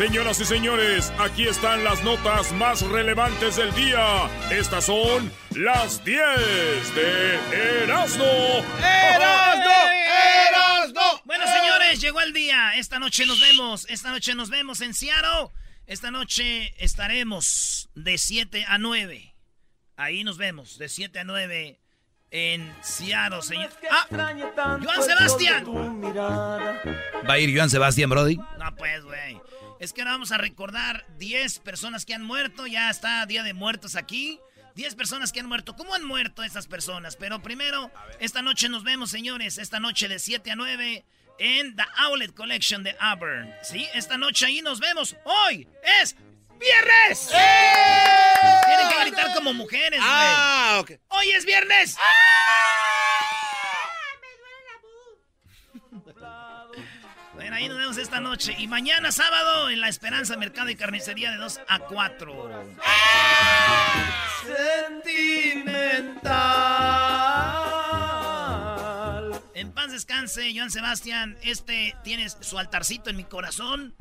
Señoras y señores, aquí están las notas más relevantes del día. Estas son las 10 de Erasmo. ¡Erasmo! ¡Erasmo! Bueno, señores, llegó el día. Esta noche nos vemos. Esta noche nos vemos en Seattle. Esta noche estaremos de 7 a 9. Ahí nos vemos, de 7 a 9 en Seattle, señor. ¡Ah! ¡Joan Sebastián! ¿Va a ir Joan Sebastián, Brody? No, pues, güey. Es que ahora vamos a recordar 10 personas que han muerto. Ya está Día de Muertos aquí. 10 personas que han muerto. ¿Cómo han muerto esas personas? Pero primero, esta noche nos vemos, señores. Esta noche de 7 a 9 en The Outlet Collection de Auburn. ¿Sí? Esta noche ahí nos vemos. Hoy es viernes. ¡Eh! Tienen que gritar como mujeres, güey. Ah, ok. Hoy es viernes. Bueno, ahí nos vemos esta noche. Y mañana sábado en La Esperanza Mercado y Carnicería de 2 a 4. Sentimental. En paz descanse, Joan Sebastián. Este tiene su altarcito en mi corazón.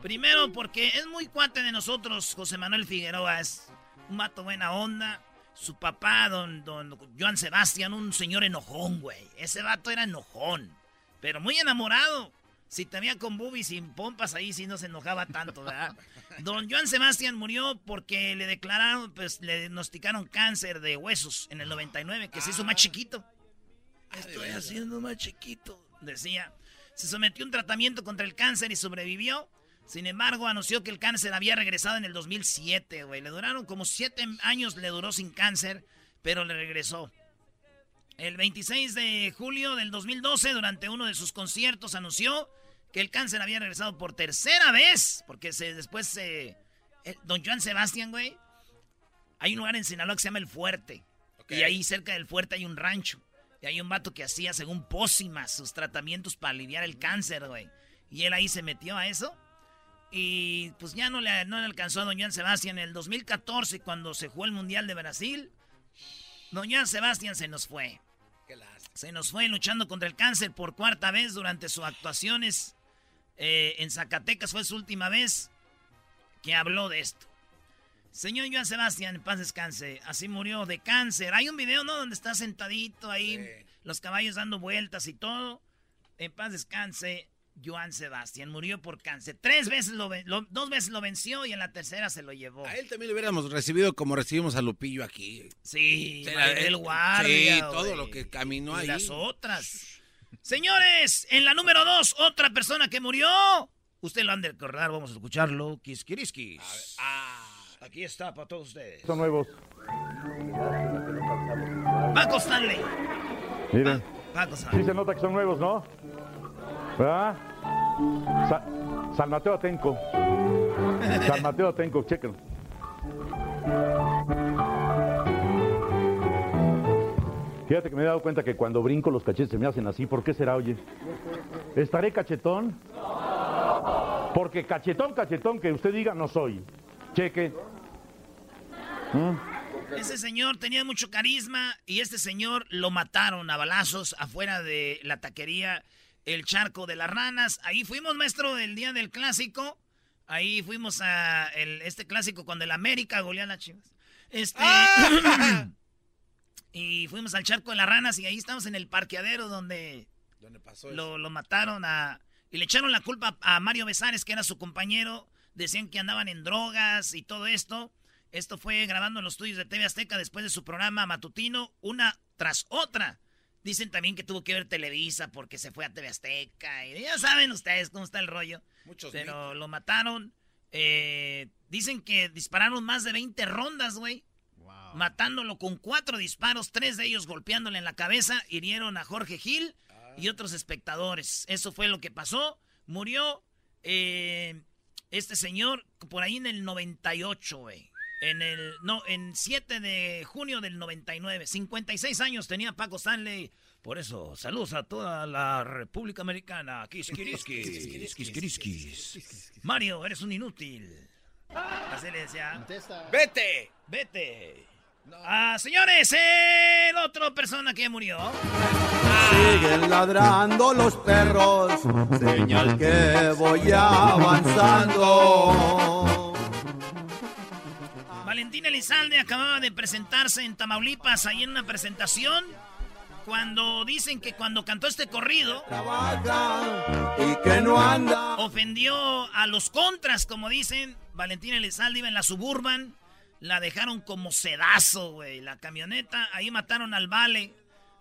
Primero porque es muy cuate de nosotros, José Manuel Figueroa. Es un mato buena onda. Su papá, don, don Joan Sebastián, un señor enojón, güey. Ese vato era enojón, pero muy enamorado. Si te veía con boobies sin pompas, ahí sí no se enojaba tanto, ¿verdad? Don Joan Sebastián murió porque le declararon, pues le diagnosticaron cáncer de huesos en el 99, que se hizo más chiquito. Estoy haciendo más chiquito, decía. Se sometió a un tratamiento contra el cáncer y sobrevivió. Sin embargo, anunció que el cáncer había regresado en el 2007, güey. Le duraron como siete años, le duró sin cáncer, pero le regresó. El 26 de julio del 2012, durante uno de sus conciertos, anunció que el cáncer había regresado por tercera vez, porque se, después se... Eh, don Joan Sebastián, güey, hay un lugar en Sinaloa que se llama El Fuerte. Y ahí cerca del fuerte hay un rancho. Y hay un vato que hacía, según pócimas, sus tratamientos para aliviar el cáncer, güey. Y él ahí se metió a eso. Y pues ya no le, no le alcanzó a Don Joan Sebastián. En el 2014, cuando se jugó el Mundial de Brasil, Don Joan Sebastián se nos fue. Se nos fue luchando contra el cáncer por cuarta vez durante sus actuaciones eh, en Zacatecas fue su última vez que habló de esto. Señor Joan Sebastián, en paz descanse. Así murió de cáncer. Hay un video, ¿no? Donde está sentadito ahí, los caballos dando vueltas y todo. En paz descanse, Joan Sebastián. Murió por cáncer. Tres veces lo, dos veces lo venció y en la tercera se lo llevó. A él también lo hubiéramos recibido como recibimos a Lupillo aquí. Sí, el guardia. Sí, todo lo que caminó ahí. Y las otras. Señores, en la número dos, otra persona que murió. Usted lo han de recordar, vamos a escucharlo. Kiskiriskis. Ah, aquí está para todos ustedes. Son nuevos. Paco Stanley. Miren. Paco Stanley. Sí se nota que son nuevos, ¿no? ¿Verdad? San Mateo Atenco. San Mateo Atenco, chequen. Fíjate que me he dado cuenta que cuando brinco los cachetes se me hacen así. ¿Por qué será, oye? ¿Estaré cachetón? Porque cachetón, cachetón, que usted diga no soy. Cheque. ¿Mm? Ese señor tenía mucho carisma y este señor lo mataron a balazos afuera de la taquería El Charco de las Ranas. Ahí fuimos, maestro, el día del clásico. Ahí fuimos a este clásico cuando el América goleó a las Chivas. Este. ¡Ah! y fuimos al Charco de las Ranas y ahí estamos en el parqueadero donde. pasó Lo, lo mataron a. Y le echaron la culpa a Mario Besares, que era su compañero. Decían que andaban en drogas y todo esto. Esto fue grabando en los estudios de TV Azteca después de su programa matutino, una tras otra. Dicen también que tuvo que ver Televisa porque se fue a TV Azteca. Y ya saben ustedes cómo está el rollo. Muchos Pero lo mataron. Eh, dicen que dispararon más de 20 rondas, güey. Matándolo con cuatro disparos, tres de ellos golpeándole en la cabeza. Hirieron a Jorge Gil y otros espectadores. Eso fue lo que pasó. Murió eh, este señor por ahí en el 98, güey. En el, no, en 7 de junio del 99. 56 años tenía Paco Stanley. Por eso, saludos a toda la República Americana. Mario, eres un inútil. Así le decía. ¡Vete! ¡Vete! Ah, señores, el otro persona que murió. Siguen ladrando los perros, señal que voy avanzando. Valentín Elizalde acababa de presentarse en Tamaulipas, ahí en una presentación, cuando dicen que cuando cantó este corrido, y que no anda. ofendió a los contras, como dicen. Valentín Elizalde iba en la Suburban, la dejaron como sedazo, güey. La camioneta, ahí mataron al Vale,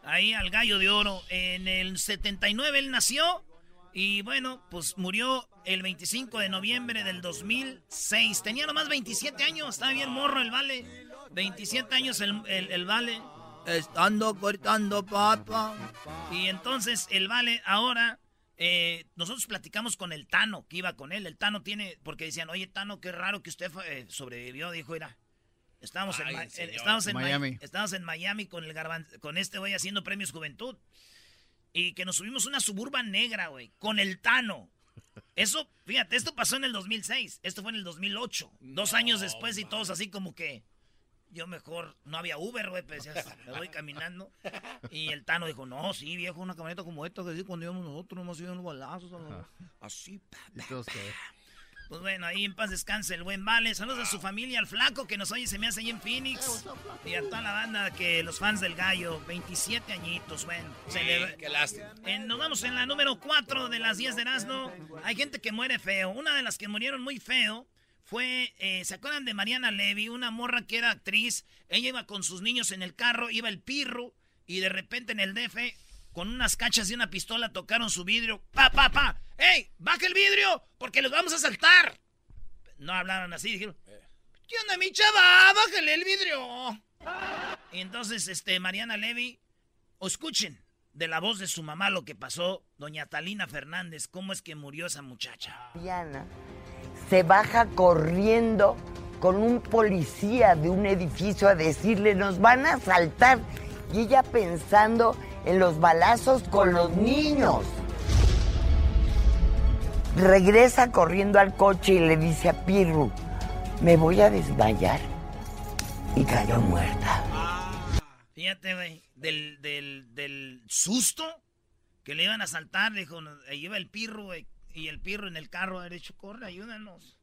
ahí al Gallo de Oro. En el 79 él nació y bueno, pues murió el 25 de noviembre del 2006. Tenía nomás 27 años, estaba bien morro el vale. 27 años el, el, vale. Estando cortando papa. Y entonces el vale ahora, eh, nosotros platicamos con el Tano, que iba con él. El Tano tiene, porque decían, oye Tano, qué raro que usted eh, sobrevivió. Dijo, era, estábamos, en, en, Miami. Estamos en Miami con, el con este güey haciendo premios Juventud. Y que nos subimos una suburban negra, güey, con el Tano. Eso, fíjate, esto pasó en el 2006. Esto fue en el 2008. Dos años después y todos así como que... Yo mejor, no había Uber, güey, pues me voy caminando. Y el Tano dijo, no, sí, viejo, una camioneta como esta, que sí, cuando íbamos nosotros, hemos ido unos balazos. Así, pa, pues bueno, ahí en paz descanse el buen Vale. Saludos a su familia, al flaco que nos oye, se me hace ahí en Phoenix. Y a toda la banda que los fans del gallo, 27 añitos, bueno. Qué lástima. nos vamos en la número 4 de las 10 de Erasmo. Hay gente que muere feo. Una de las que murieron muy feo fue, eh, ¿se acuerdan de Mariana Levy? Una morra que era actriz. Ella iba con sus niños en el carro, iba el pirro. Y de repente en el DF con unas cachas y una pistola tocaron su vidrio. ¡Pa, pa, pa! ¡Ey! ¡Baja el vidrio! ¡Porque los vamos a saltar! No hablaron así, dijeron. ¿Qué onda, mi chava? ¡Bájale el vidrio! Y entonces, este, Mariana Levy, o escuchen de la voz de su mamá lo que pasó, doña Talina Fernández, cómo es que murió esa muchacha. Diana se baja corriendo con un policía de un edificio a decirle, nos van a asaltar. Y ella pensando en los balazos con los niños. Regresa corriendo al coche y le dice a Pirru, me voy a desmayar. Y cayó muerta. Fíjate, güey, del, del, susto que le iban a saltar, dijo, iba el Pirru, güey, y el Pirru en el carro dicho, corre, ayúdanos.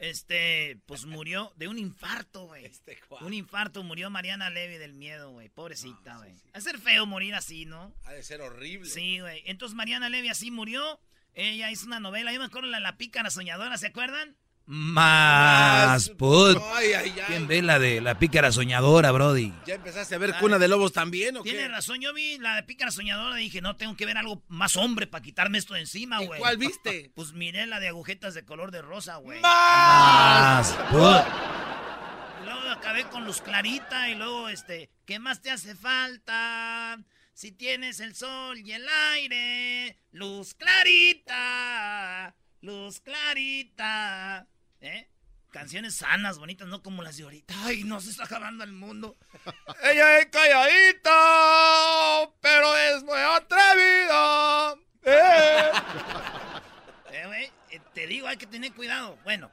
Este, pues murió de un infarto, güey. Este un infarto murió Mariana Levy del miedo, güey. Pobrecita, güey. Ha de ser feo morir así, ¿no? Ha de ser horrible. Sí, güey. Entonces Mariana Levy así murió. Ella hizo una novela. Yo me acuerdo la, la pícara soñadora, ¿se acuerdan? Más put. ¿Quién ve la de la pícara soñadora, Brody? ¿Ya empezaste a ver Cuna de Lobos también o Tiene razón, yo vi la de pícara soñadora y dije, no, tengo que ver algo más hombre para quitarme esto de encima, güey. ¿Cuál viste? Pues miré la de agujetas de color de rosa, güey. Más put. luego acabé con Luz Clarita y luego, este, ¿qué más te hace falta? Si tienes el sol y el aire, Luz Clarita, Luz Clarita. ¿Eh? Canciones sanas, bonitas, no como las de ahorita. Ay, no se está acabando el mundo. Ella es calladita, pero es muy atrevida. ¿Eh? eh, eh te digo, hay que tener cuidado. Bueno,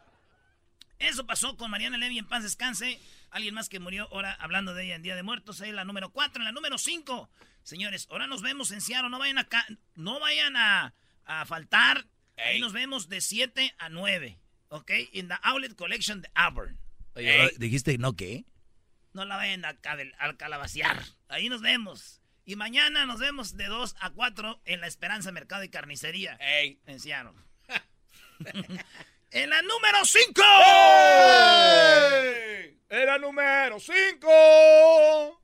eso pasó con Mariana Levy en paz descanse. Alguien más que murió ahora hablando de ella en Día de Muertos. Ahí la número 4. En la número 5. Señores, ahora nos vemos en Seattle. No vayan, acá, no vayan a, a faltar. Ahí nos vemos de 7 a 9. ¿Ok? En la Outlet Collection de Auburn. Oye, ¿dijiste no qué? No la vayan a, al calabaciar. Ahí nos vemos. Y mañana nos vemos de 2 a 4 en La Esperanza Mercado y Carnicería. Ey. En Seattle. en la número 5. En la número 5.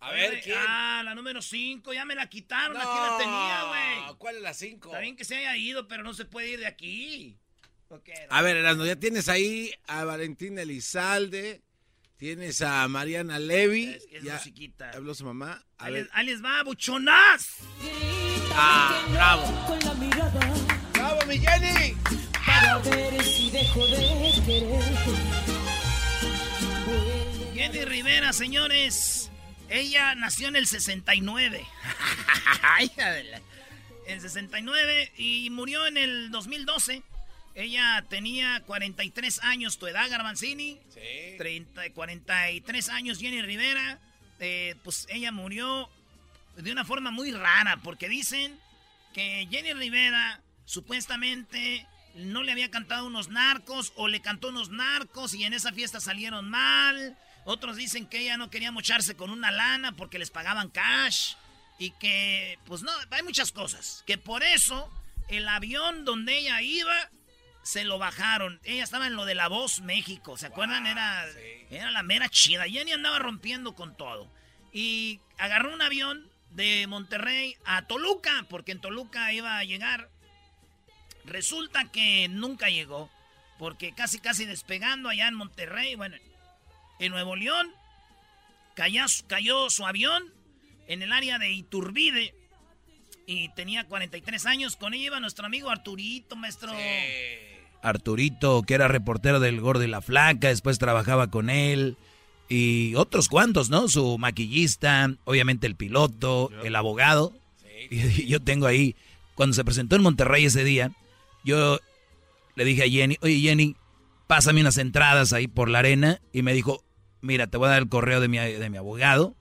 A ver, ¿quién? Ah, la número 5, ya me la quitaron, aquí la tenía, güey. ¿Cuál es la 5? Está bien que se haya ido, pero no se puede ir de aquí. A ver, Erasmo, ya tienes ahí a Valentín Elizalde, tienes a Mariana Levy. Es que es ya musiquita. Habló su mamá. A Ahí ver. les, ahí les va, buchonas. Ah, bravo. ¡Bravo, mi Jenny! Para ver si dejo de quererte. Jenny Rivera, señores. Ella nació en el 69. Hija de la- En el 69 y murió en el 2012. Ella tenía 43 años, tu edad, Garbanzini. Sí. 30, 43 años, Jenny Rivera. Eh, pues ella murió de una forma muy rara, porque dicen que Jenny Rivera supuestamente no le había cantado unos narcos o le cantó unos narcos y en esa fiesta salieron mal. Otros dicen que ella no quería mocharse con una lana porque les pagaban cash y que, pues no, hay muchas cosas. Que por eso el avión donde ella iba se lo bajaron. Ella estaba en lo de La Voz México, ¿se acuerdan? Era, era la mera chida. Jenny andaba rompiendo con todo. Y agarró un avión de Monterrey a Toluca, porque en Toluca iba a llegar. Resulta que nunca llegó, porque casi casi despegando allá en Monterrey, bueno, en Nuevo León, cayó, cayó su avión en el área de Iturbide y tenía 43 años. Con ella iba nuestro amigo Arturito, maestro. Arturito, que era reportero del Gordo y la Flaca, después trabajaba con él. Y otros cuantos, ¿no? Su maquillista, obviamente el piloto, el abogado. Y yo tengo ahí, cuando se presentó en Monterrey ese día, yo le dije a Jenny, oye Jenny, pásame unas entradas ahí por la arena. Y me dijo, mira, te voy a dar el correo de mi, de mi abogado.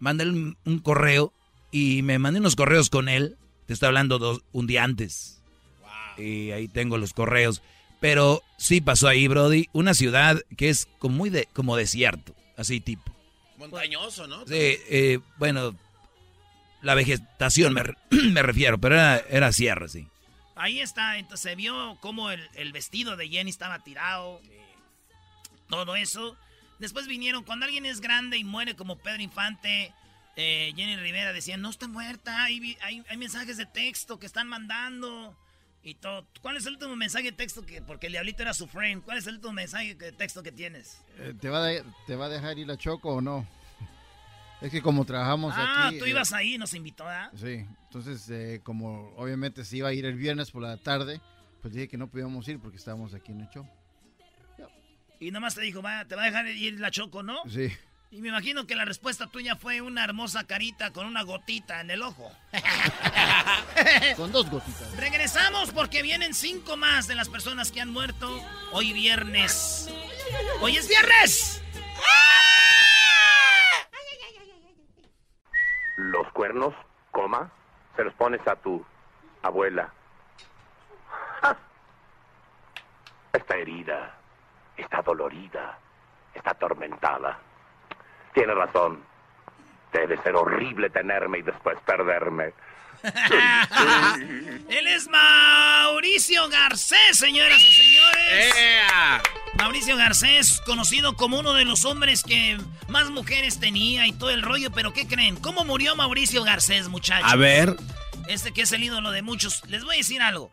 Mándale un, un correo y me mandé unos correos con él. Te estoy hablando dos, un día antes. Y ahí tengo los correos. Pero sí pasó ahí, Brody, una ciudad que es como muy de, como desierto, así tipo. Montañoso, ¿no? Sí, eh, bueno, la vegetación me, re- me refiero, pero era, era sierra, sí. Ahí está, entonces se vio cómo el, el vestido de Jenny estaba tirado. Todo eso. Después vinieron, cuando alguien es grande y muere como Pedro Infante, eh, Jenny Rivera decía, no está muerta, hay, hay mensajes de texto que están mandando. Y todo. ¿Cuál es el último mensaje de texto que, porque el diablito era su friend, cuál es el último mensaje de texto que tienes? Eh, ¿te, va a de- ¿Te va a dejar ir a Choco o no? Es que como trabajamos ah, aquí... tú eh, ibas ahí, nos invitó, ¿verdad? Sí, entonces eh, como obviamente se iba a ir el viernes por la tarde, pues dije que no podíamos ir porque estábamos aquí en el show. Y nomás te dijo, va, te va a dejar ir la Choco, ¿no? Sí. Y me imagino que la respuesta tuya fue una hermosa carita con una gotita en el ojo. Con dos gotitas. Regresamos porque vienen cinco más de las personas que han muerto hoy viernes. ¡Hoy es viernes! Los cuernos, coma, se los pones a tu abuela. ¡Ja! Está herida, está dolorida, está atormentada. Tiene razón. Debe ser horrible tenerme y después perderme. Él es Mauricio Garcés, señoras y señores. Mauricio Garcés, conocido como uno de los hombres que más mujeres tenía y todo el rollo, pero ¿qué creen? ¿Cómo murió Mauricio Garcés, muchachos? A ver. Este que es el ídolo de muchos. Les voy a decir algo.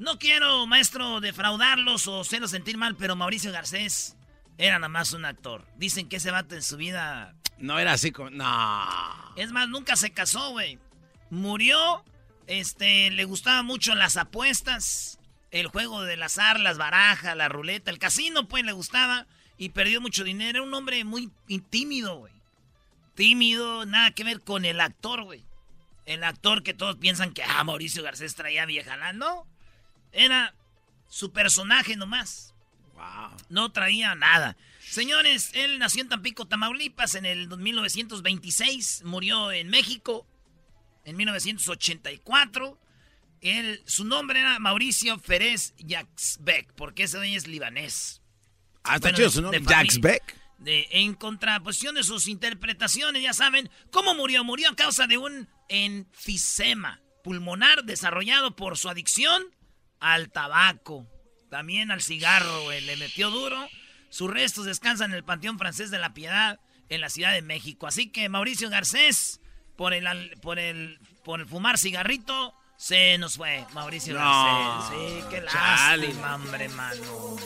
No quiero, maestro, defraudarlos o hacerlos sentir mal, pero Mauricio Garcés era nada más un actor. Dicen que ese vato en su vida... No era así como... No. Es más, nunca se casó, güey. Murió, este, le gustaban mucho las apuestas, el juego del azar, las barajas, la ruleta, el casino, pues, le gustaba y perdió mucho dinero. Era un hombre muy tímido, güey. Tímido, nada que ver con el actor, güey. El actor que todos piensan que, ah, Mauricio Garcés traía vieja. No, era su personaje nomás. Wow. No traía nada. Señores, él nació en Tampico, Tamaulipas en el 1926, murió en México en 1984. Él, su nombre era Mauricio Ferez Yaxbeck, porque ese dueño es libanés. Ah, está chido su nombre, Yaxbeck. De, en contraposición de sus interpretaciones, ya saben, ¿cómo murió? Murió a causa de un enfisema pulmonar desarrollado por su adicción al tabaco, también al cigarro, güey, le metió duro. Sus restos descansan en el Panteón Francés de la Piedad en la Ciudad de México. Así que Mauricio Garcés, por el, por el, por el fumar cigarrito, se nos fue. Mauricio Garcés. Sí, qué lástima, hombre, mano.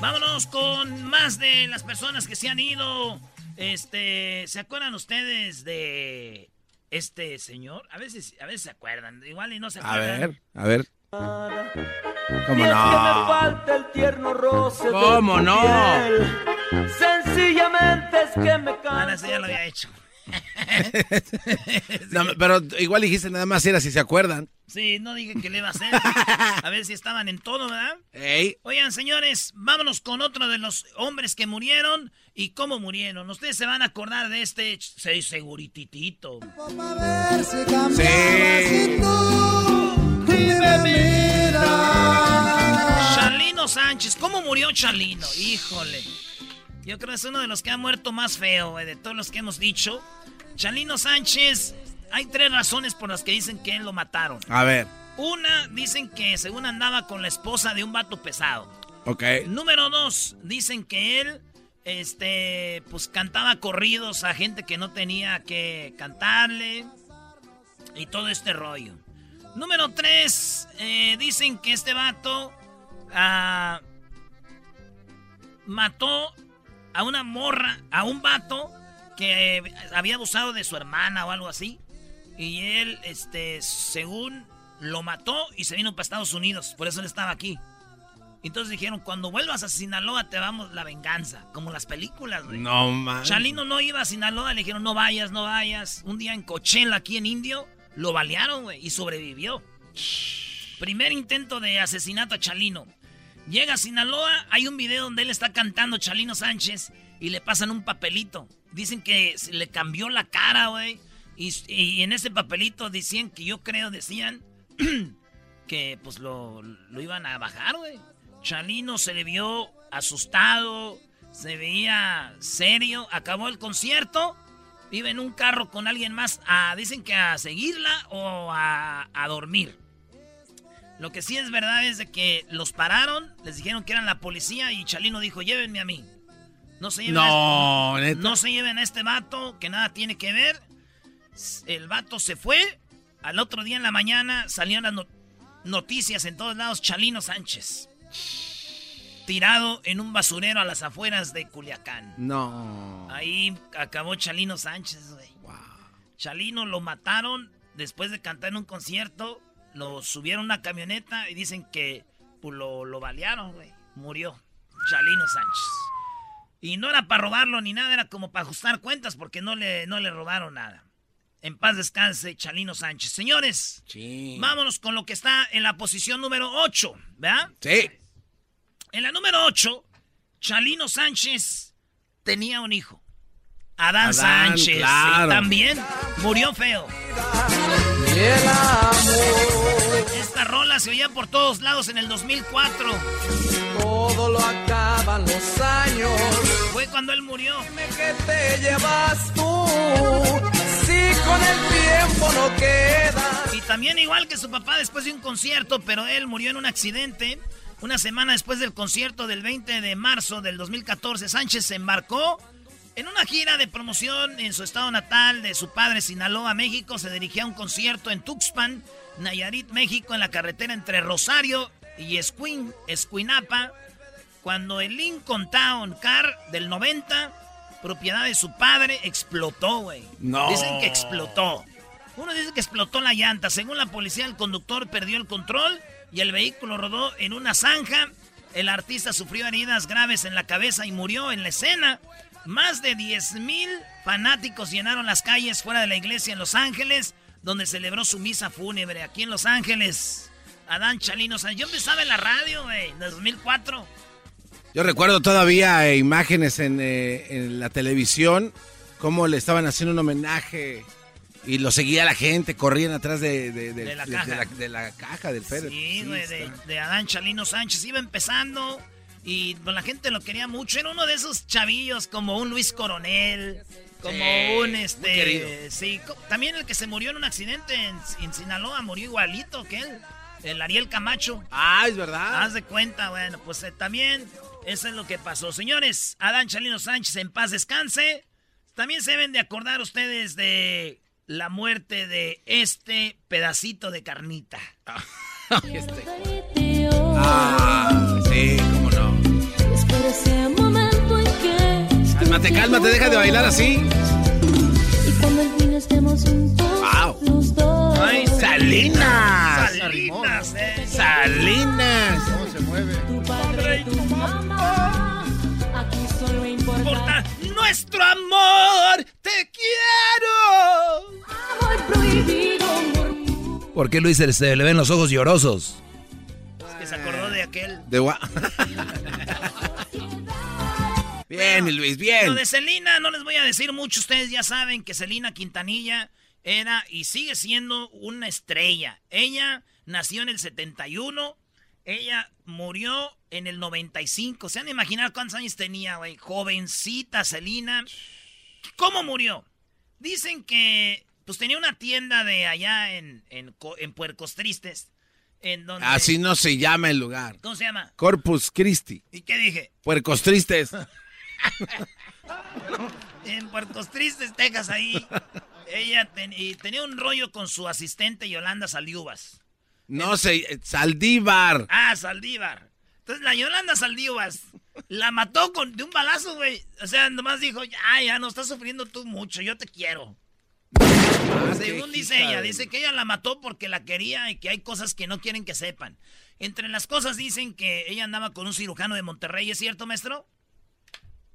Vámonos con más de las personas que se han ido. Este, ¿se acuerdan ustedes de este señor? A veces, a veces se acuerdan, igual y no se acuerdan. A ver, a ver. ¿Cómo no? el tierno roce ¿Cómo no? Sencillamente es que me Ahora sí ya lo había hecho. no, pero igual dijiste nada más era si se acuerdan. Sí, no dije que le iba a hacer. A ver si estaban en todo, ¿verdad? Ey. Oigan, señores, vámonos con otro de los hombres que murieron y cómo murieron. Ustedes se van a acordar de este sí, Charlino Sánchez, ¿cómo murió Charlino? Híjole. Yo creo que es uno de los que ha muerto más feo, de todos los que hemos dicho. Charlino Sánchez, hay tres razones por las que dicen que él lo mataron. A ver. Una, dicen que según andaba con la esposa de un vato pesado. Ok. Número dos, dicen que él, este, pues cantaba corridos a gente que no tenía que cantarle. Y todo este rollo. Número 3, eh, dicen que este vato ah, mató a una morra, a un vato que había abusado de su hermana o algo así. Y él, este, según lo mató y se vino para Estados Unidos. Por eso él estaba aquí. Entonces dijeron, cuando vuelvas a Sinaloa te damos la venganza. Como las películas, güey. No, man. Chalino no iba a Sinaloa, le dijeron, no vayas, no vayas. Un día en Coachella, aquí en Indio, lo balearon, güey, y sobrevivió. Primer intento de asesinato a Chalino. Llega a Sinaloa, hay un video donde él está cantando Chalino Sánchez y le pasan un papelito. Dicen que le cambió la cara, güey. Y, en ese papelito decían que yo creo, decían que pues lo, lo iban a bajar, güey. Chalino se le vio asustado, se veía serio, acabó el concierto vive en un carro con alguien más, a, dicen que a seguirla o a, dormir. Lo que sí es verdad es de que los pararon, les dijeron que eran la policía y Chalino dijo, llévenme a mí. No se lleven, no, a, este, no se lleven a este vato, que nada tiene que ver. El vato se fue. Al otro día en la mañana salieron las noticias en todos lados, Chalino Sánchez tirado en un basurero a las afueras de Culiacán. No. Ahí acabó Chalino Sánchez, güey. Wow. Chalino lo mataron después de cantar en un concierto. Lo subieron a una camioneta y dicen que pues, lo, lo balearon, güey. Murió Chalino Sánchez. Y no era para robarlo ni nada, era como para ajustar cuentas porque no le, no le robaron nada. En paz descanse Chalino Sánchez. Señores, sí. vámonos con lo que está en la posición número 8, ¿verdad? Sí. En la número 8, Chalino Sánchez tenía un hijo. Adán, Sánchez. también murió feo. Esta rola se oía por todos lados en el 2004. Todo lo acaban los años. Fue cuando él murió. ¿Qué te llevas tú? Si con el tiempo no queda. Y también igual que su papá después de un concierto, pero él murió en un accidente. Una semana después del concierto del 20 de marzo del 2014, Sánchez se embarcó en una gira de promoción en su estado natal de su padre, Sinaloa, México. Se dirigía a un concierto en Tuxpan, Nayarit, México, en la carretera entre Rosario y Esquin, Esquinapa, cuando el Lincoln Town Car del 90, propiedad de su padre, explotó, güey. No. Dicen que explotó. Uno dice que explotó la llanta. Según la policía, el conductor perdió el control y el vehículo rodó en una zanja. El artista sufrió heridas graves en la cabeza y murió en la escena. Más de 10.000 fanáticos llenaron las calles fuera de la iglesia en Los Ángeles, donde celebró su misa fúnebre aquí en Los Ángeles. Adán Chalino, yo empezaba en la radio, güey, en 2004. Yo recuerdo todavía eh, imágenes en, eh, en la televisión, cómo le estaban haciendo un homenaje y lo seguía la gente, corrían atrás de, de- de- De la caja. de la, de la caja del Pérez. Sí, güey, de, Adán Chalino Sánchez. Iba empezando y pues, la gente lo quería mucho. Era uno de esos chavillos como un Luis Coronel, como Sí, un este. Sí, también el que se murió en un accidente en, en Sinaloa murió igualito que él. El Ariel Camacho. Ah, es verdad. Haz de cuenta, bueno, pues eh, también eso es lo que pasó. Señores, Adán Chalino Sánchez en paz descanse. También se deben de acordar ustedes de la muerte de este pedacito de carnita. Ah, sí, cómo no. Cálmate, cálmate, deja de bailar así. Wow. ¡Ay, Salinas! Salinas, eh. Salinas. ¿Cómo se mueve? padre y tu mamá. Aquí solo importa nuestro amor. Te quiero. Amor prohibido. ¿Por qué Luis se, le ven los ojos llorosos? Es que se acordó de aquel. De gua- bien, Luis, bien. Lo de Celina no les voy a decir mucho. Ustedes ya saben que Celina Quintanilla era y sigue siendo una estrella. Ella nació en el 71. Ella murió en el 95. ¿Se han de imaginar cuántos años tenía, güey? Jovencita Celina. ¿Cómo murió? Dicen que pues tenía una tienda de allá en, en, en Puercos Tristes. En donde, Así no se llama el lugar. ¿Cómo se llama? Corpus Christi. ¿Y qué dije? Puercos tristes. En Puertos Tristes, Texas, ahí. Ella ten- y tenía un rollo con su asistente Yolanda Saliubas. No sé, Saldívar. Ah, Saldívar. Entonces la Yolanda Saldívar la mató con, de un balazo, güey. O sea, nomás dijo, ya, ya, no estás sufriendo tú mucho, yo te quiero. Según dice ella, de- dice que ella la mató porque la quería y que hay cosas que no quieren que sepan. Entre las cosas dicen que ella andaba con un cirujano de Monterrey, ¿es cierto, maestro?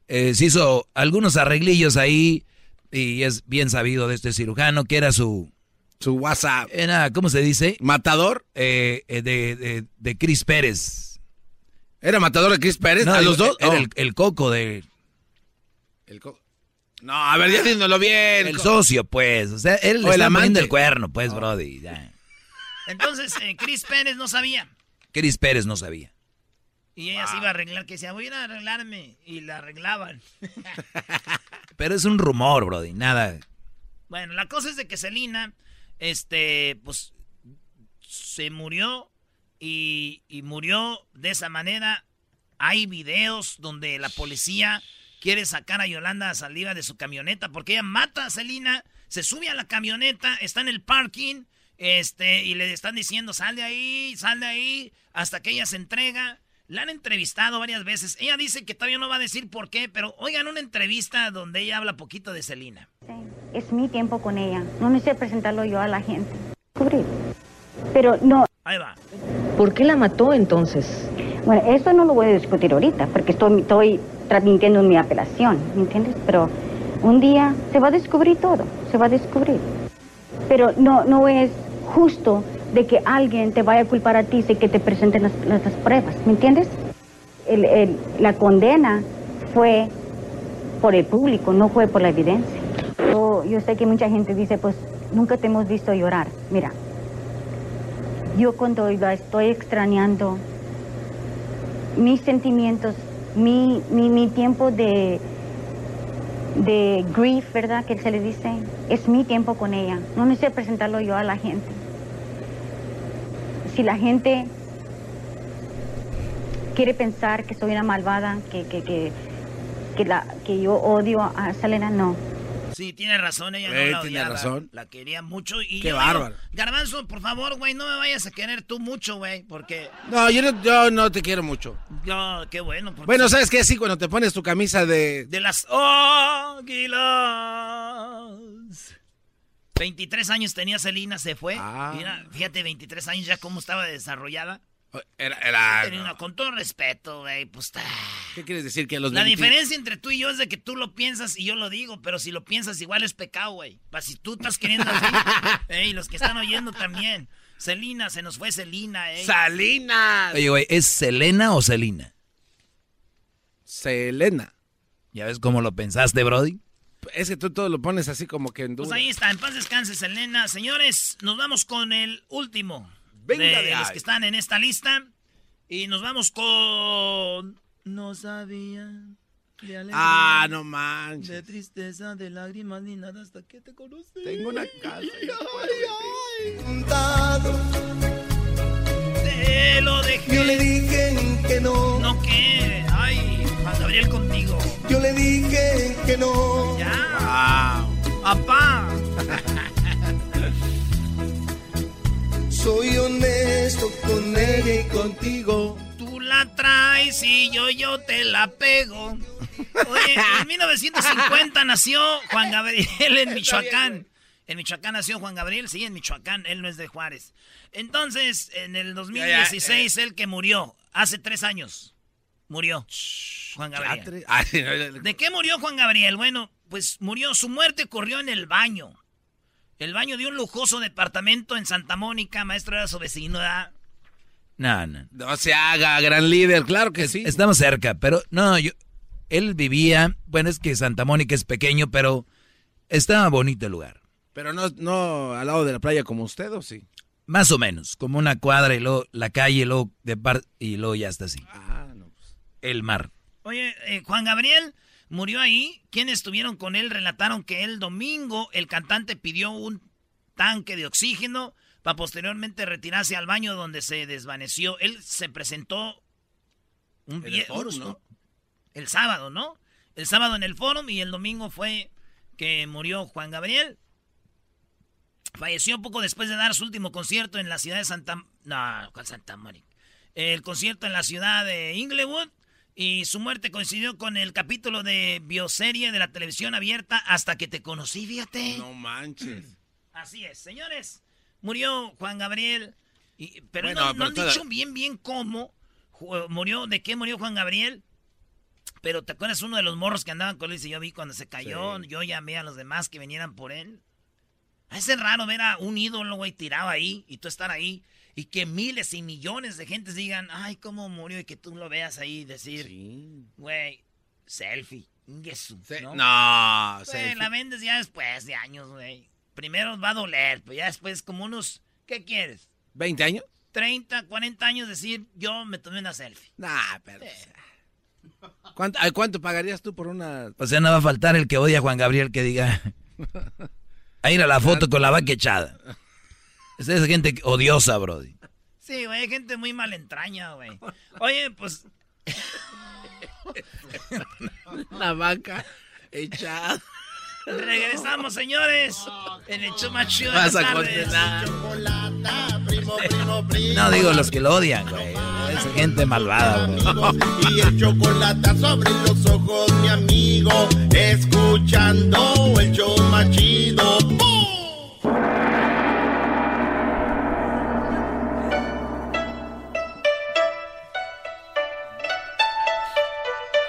Eh, se hizo algunos arreglillos ahí y es bien sabido de este cirujano que era su... Su WhatsApp. Era, ¿cómo se dice? ¿Matador? Eh, eh, de, de, de Chris Pérez. ¿Era matador de Chris Pérez? No, ¿A los dos? Era Oh. el, el coco de... El co- No, a ver, ya dínoslo bien. El socio, pues. O sea, él O le está poniendo el cuerno, pues, brody. ya. Entonces, eh, Chris Pérez no sabía. Chris Pérez no sabía. Y ella se iba a arreglar, que decía, voy a ir a arreglarme. Y la arreglaban. Pero es un rumor, brody. Nada. Bueno, la cosa es de que Selina, este, pues, se murió y, murió de esa manera. Hay videos donde la policía quiere sacar a Yolanda Saliva de su camioneta porque ella mata a Selina, se sube a la camioneta, está en el parking, este, y le están diciendo, sal de ahí, sal de ahí, hasta que ella se entrega. La han entrevistado varias veces. Ella dice que todavía no va a decir por qué, pero oigan una entrevista donde ella habla poquito de Selina. Es mi tiempo con ella. No necesito presentarlo yo a la gente. Cubrir. Pero no. Ahí va. ¿Por qué la mató entonces? Bueno, esto no lo voy a discutir ahorita porque estoy, estoy transmitiendo mi apelación, ¿me entiendes? Pero un día se va a descubrir todo, se va a descubrir. Pero no, no es justo de que alguien te vaya a culpar a ti sin que te presenten las, las- las pruebas, ¿me entiendes? El- el- la condena fue por el público, no fue por la evidencia. Yo, yo sé que mucha gente dice, pues nunca te hemos visto llorar. Mira, yo cuando la estoy extrañando, mis sentimientos, mi, mi, mi tiempo de, de grief, ¿verdad? Que se le dice, es mi tiempo con ella. No necesito presentarlo yo a la gente. Si la gente quiere pensar que soy una malvada, que, que, que, que, la, que yo odio a Selena, no. Sí, tiene razón, ella no Eh, la tiene odiaba, razón. La quería mucho y Qué yo bárbaro. digo, Garbanzo, por favor, güey, no me vayas a querer tú mucho, güey, porque No, yo no, yo no te quiero mucho. yo, qué bueno. porque- Bueno, ¿sabes qué? Sí, cuando te pones tu camisa de... De las águilas. 23 años tenía Celina, se fue. Ah. Mira, fíjate, 23 años ya cómo estaba desarrollada. Era, era- Tenía una- con todo respeto, güey, pues... ta- ¿Qué quieres decir? Que a los La 20 diferencia entre tú y yo es de que tú lo piensas y yo lo digo, pero si lo piensas igual es pecado, güey. Si tú estás queriendo así, ey, los que están oyendo también. Celina, se nos fue Celina, eh. ¡Salinas! Oye, güey, ¿es Selena o Selina? Selena. ¿Ya ves cómo lo pensaste, Brody? Es que tú todo lo pones así como que en duda. Pues ahí está, en paz descanse, Selena. Señores, nos vamos con el último Venga de, de los que están en esta lista. Y nos vamos con... No sabía de alegría, Ah, no manches. De tristeza, de lágrimas, ni nada hasta que te conocí. Tengo una casa. Te lo dejé. Yo le dije que no. No, ¿qué? Ay, Juan Gabriel contigo. Yo le dije que no. Ya. Papá. Soy honesto con ella y contigo. La traes y yo, yo te la pego. Oye, en 1950 nació Juan Gabriel en Michoacán. En Michoacán nació Juan Gabriel, sí, en Michoacán, él no es de Juárez. Entonces, en el 2016, él que murió, hace tres años, murió Juan Gabriel. ¿De qué murió Juan Gabriel? Bueno, pues murió, su muerte ocurrió en el baño. El baño de un lujoso departamento en Santa Mónica, maestro era su vecino, ¿verdad? No, no. No se haga, gran líder, claro que sí. Estamos cerca, pero no, yo. Él vivía. Bueno, es que Santa Mónica es pequeño, pero estaba bonito el lugar. Pero no, no al lado de la playa como usted, ¿o sí? Más o menos, como una cuadra y luego la calle y luego, de par y luego ya está así. Ah, no. pues. El mar. Oye, eh, Juan Gabriel murió ahí. Quienes estuvieron con él relataron que el domingo el cantante pidió un tanque de oxígeno para posteriormente retirarse al baño donde se desvaneció. Él se presentó un En el Forum, ¿no? el sábado, ¿no? El sábado en el forum y el domingo fue que murió Juan Gabriel. Falleció poco después de dar su último concierto en la ciudad de Santa... No, ¿cuál Santa Mónica? El concierto en la ciudad de Inglewood. Y su muerte coincidió con el capítulo de bioserie de la televisión abierta Hasta que te conocí, fíjate. No manches. Así es, señores. Murió Juan Gabriel. y- pero Bueno, no, pero no han toda- dicho bien, bien cómo ju- murió, de qué murió Juan Gabriel. Pero ¿te acuerdas uno de los morros que andaban con él? Dice, yo vi cuando se cayó, yo llamé a los demás que vinieran por él. Es raro ver a un ídolo, güey, tirado ahí y tú estar ahí y que miles y millones de gentes digan, ay, cómo murió y que tú lo veas ahí y decir, güey, selfie, inguesu, ¿no? No, Güey, selfie. la vendes ya después de años, güey. Primero va a doler, pero ya después como unos, ¿qué quieres? ¿20 años? 30, 40 años decir, yo me tomé una selfie. Nah, pero... ¿Cuánto, ay, ¿Cuánto pagarías tú por una...? O sea, no va a faltar el que odia a Juan Gabriel que diga. A ir a la foto con la vaca echada. Esa es gente odiosa, Brody. Sí, güey, hay gente muy mal entraña, güey. Oye, pues... La vaca echada. Regresamos, señores. En el show más chido de Vas a condenar. No digo los que lo odian, güey. Es gente malvada, bro. Y el chocolate sobre los ojos, mi amigo. Escuchando el show más chido.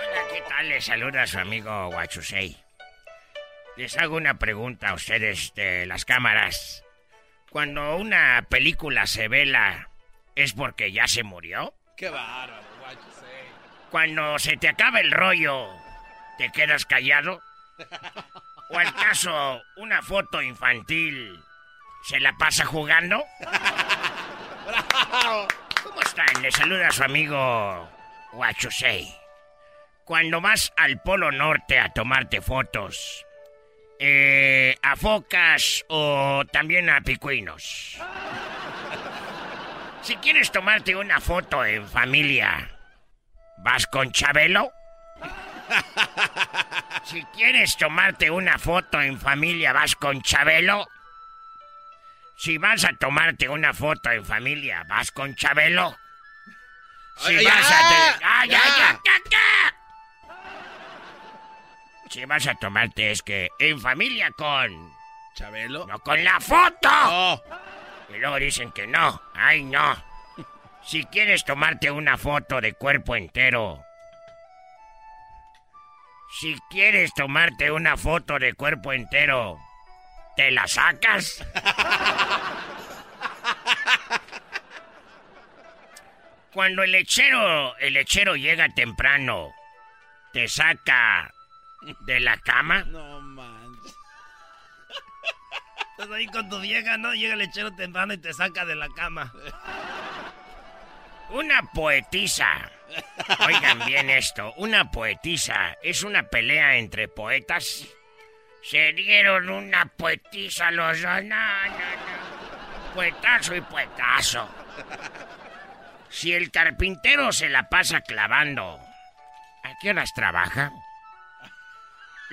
Hola, ¿qué tal? Les saluda a su amigo Guachusei. Les hago una pregunta a ustedes de las cámaras. Cuando una película se vela, ¿es porque ya se murió? Qué bárbaro. Cuando se te acaba el rollo, ¿te quedas callado? ¿O al caso, una foto infantil se la pasa jugando? ¿Cómo están? Les saluda a su amigo Guachusei. Cuando vas al Polo Norte a tomarte fotos, eh, a focas o también a picuinos. Si quieres tomarte una foto en familia, ¿vas con Chabelo? Si quieres tomarte una foto en familia, ¿vas con Chabelo? Si vas a tomarte una foto en familia, ¿vas con Chabelo? Si vas a... te- ¡Ah, ya, ya. ya, ya, ya! Si vas a tomarte es que en familia con... ¿Chabelo? ¡No con la foto! Y luego dicen que no. ¡Ay, no! Si quieres tomarte una foto de cuerpo entero... Si quieres tomarte una foto de cuerpo entero... ¿Te la sacas? Cuando el lechero, el lechero llega temprano te saca de la cama. No manches. Estás ahí con tu vieja, ¿no? Llega el lechero temprano y te saca de la cama. Una poetisa. Oigan bien esto. Una poetisa es una pelea entre poetas. Se dieron una poetisa los dos. No, no, no. Poetazo y poetazo. Si el carpintero se la pasa clavando, ¿a qué horas trabaja?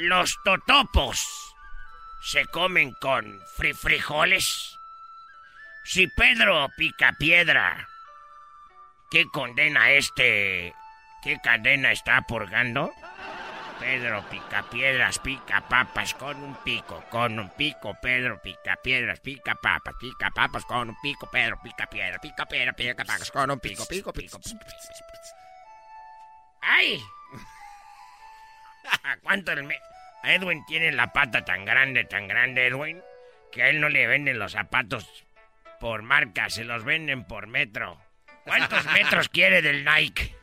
Los totopos se comen con fri- frijoles. Si Pedro pica piedra, ¿qué condena este? ¿Qué cadena está purgando? Pedro pica piedras, pica papas con un pico, con un pico, Pedro pica piedras, pica papas, pica papas con un pico, Pedro pica piedra, pica piedra, pica papas con un pico, pico, pico. ¡Ay! ¿A cuánto el me... Edwin tiene la pata tan grande, tan grande, Edwin, que a él no le venden los zapatos por marca, se los venden por metro. ¿Cuántos metros quiere del Nike?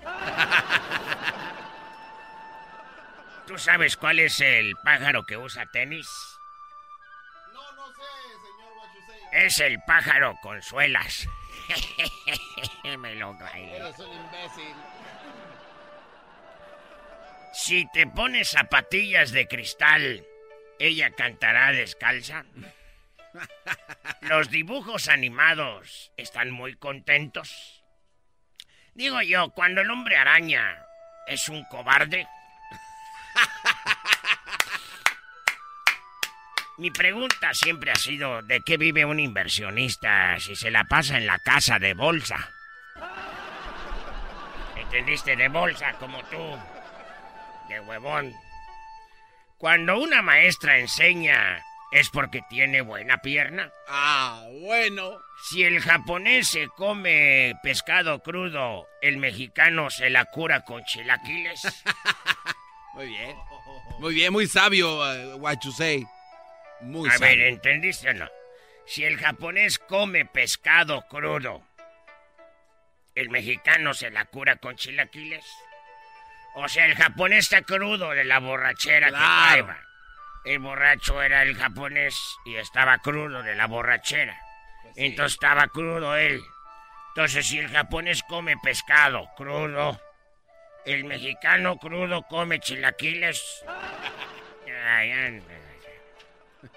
¿Tú sabes cuál es el pájaro que usa tenis? No, no sé, señor. Es el pájaro con suelas. Me lo bailé. Eres un imbécil. Si te pones zapatillas de cristal, ¿ella cantará descalza? Los dibujos animados están muy contentos. Digo yo, cuando el hombre araña es un cobarde. Mi pregunta siempre ha sido, ¿de qué vive un inversionista si se la pasa en la casa de bolsa? ¿Entendiste? De bolsa, como tú. De huevón. Cuando una maestra enseña, ¿es porque tiene buena pierna? Ah, bueno. Si el japonés se come pescado crudo, ¿el mexicano se la cura con chilaquiles? Muy bien. Muy bien, muy sabio, eh, Guachusei. Muy A sabio. ver, ¿entendiste o no? Si el japonés come pescado crudo, ¿el mexicano se la cura con chilaquiles? O sea, el japonés está crudo de la borrachera Claro. que traeba. El borracho era el japonés y estaba crudo de la borrachera. Entonces estaba crudo él. Entonces, si el japonés come pescado crudo, el mexicano crudo come chilaquiles. Ay, ay, ay.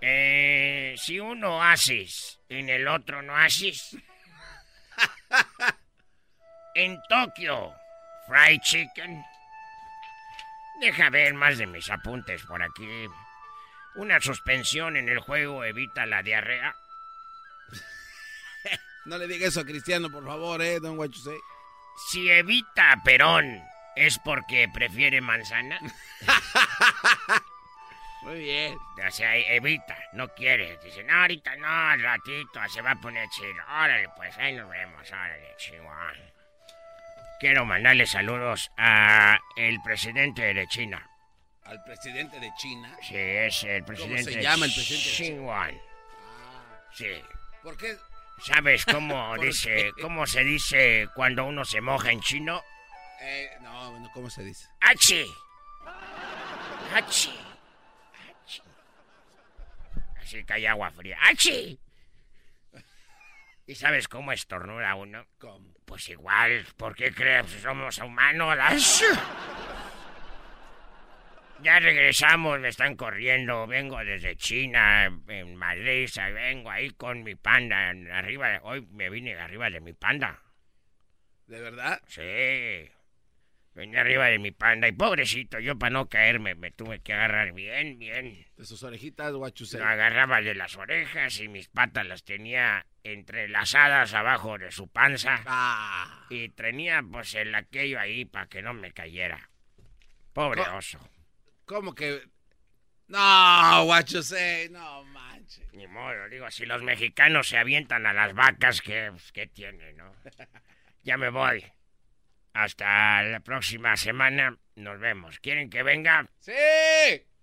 Eh, si uno haces en el otro no haces. en Tokio, fried chicken. Deja ver más de mis apuntes por aquí. Una suspensión en el juego evita la diarrea. No le diga eso a Cristiano, por favor, eh, don Guachusei. Si evita a Perón, ¿es porque prefiere manzana? Muy bien. O sea, evita, no quiere. Dice, no, ahorita no, al ratito, se va a poner chido. Órale, pues ahí nos vemos, órale, chihuahua. Quiero mandarle saludos a el presidente de China. Al presidente de China. Sí, es el presidente se llama el presidente de Xi China? Jinping. Sí. ¿Por qué? ¿Sabes cómo ¿Por dice, qué? cómo se dice cuando uno se moja en chino? Eh, no, bueno, ¿cómo se dice? ¡Achi! ¡Achi! ¡Achi! Así que hay agua fría. ¡Achi! ¿Y sabes cómo estornuda uno? ¿Cómo? Pues igual, ¿por qué crees que somos humanos? Ya regresamos, me están corriendo. Vengo desde China, en Madrid, vengo ahí con mi panda. Arriba de, hoy me vine arriba de mi panda. ¿De verdad? Sí. Venía arriba de mi panda y pobrecito, yo para no caerme me tuve que agarrar bien, bien. De sus orejitas, Guachusei. Lo agarraba de las orejas y mis patas las tenía entrelazadas abajo de su panza. Ah. Y tenía pues el aquello ahí para que no me cayera. Pobre oso. ¿Cómo que? No, Guachusei, no manches. Ni modo, digo, si los mexicanos se avientan a las vacas, ¿qué, qué tiene, no? ya me voy. Hasta la próxima semana nos vemos. ¿Quieren que venga? ¡Sí!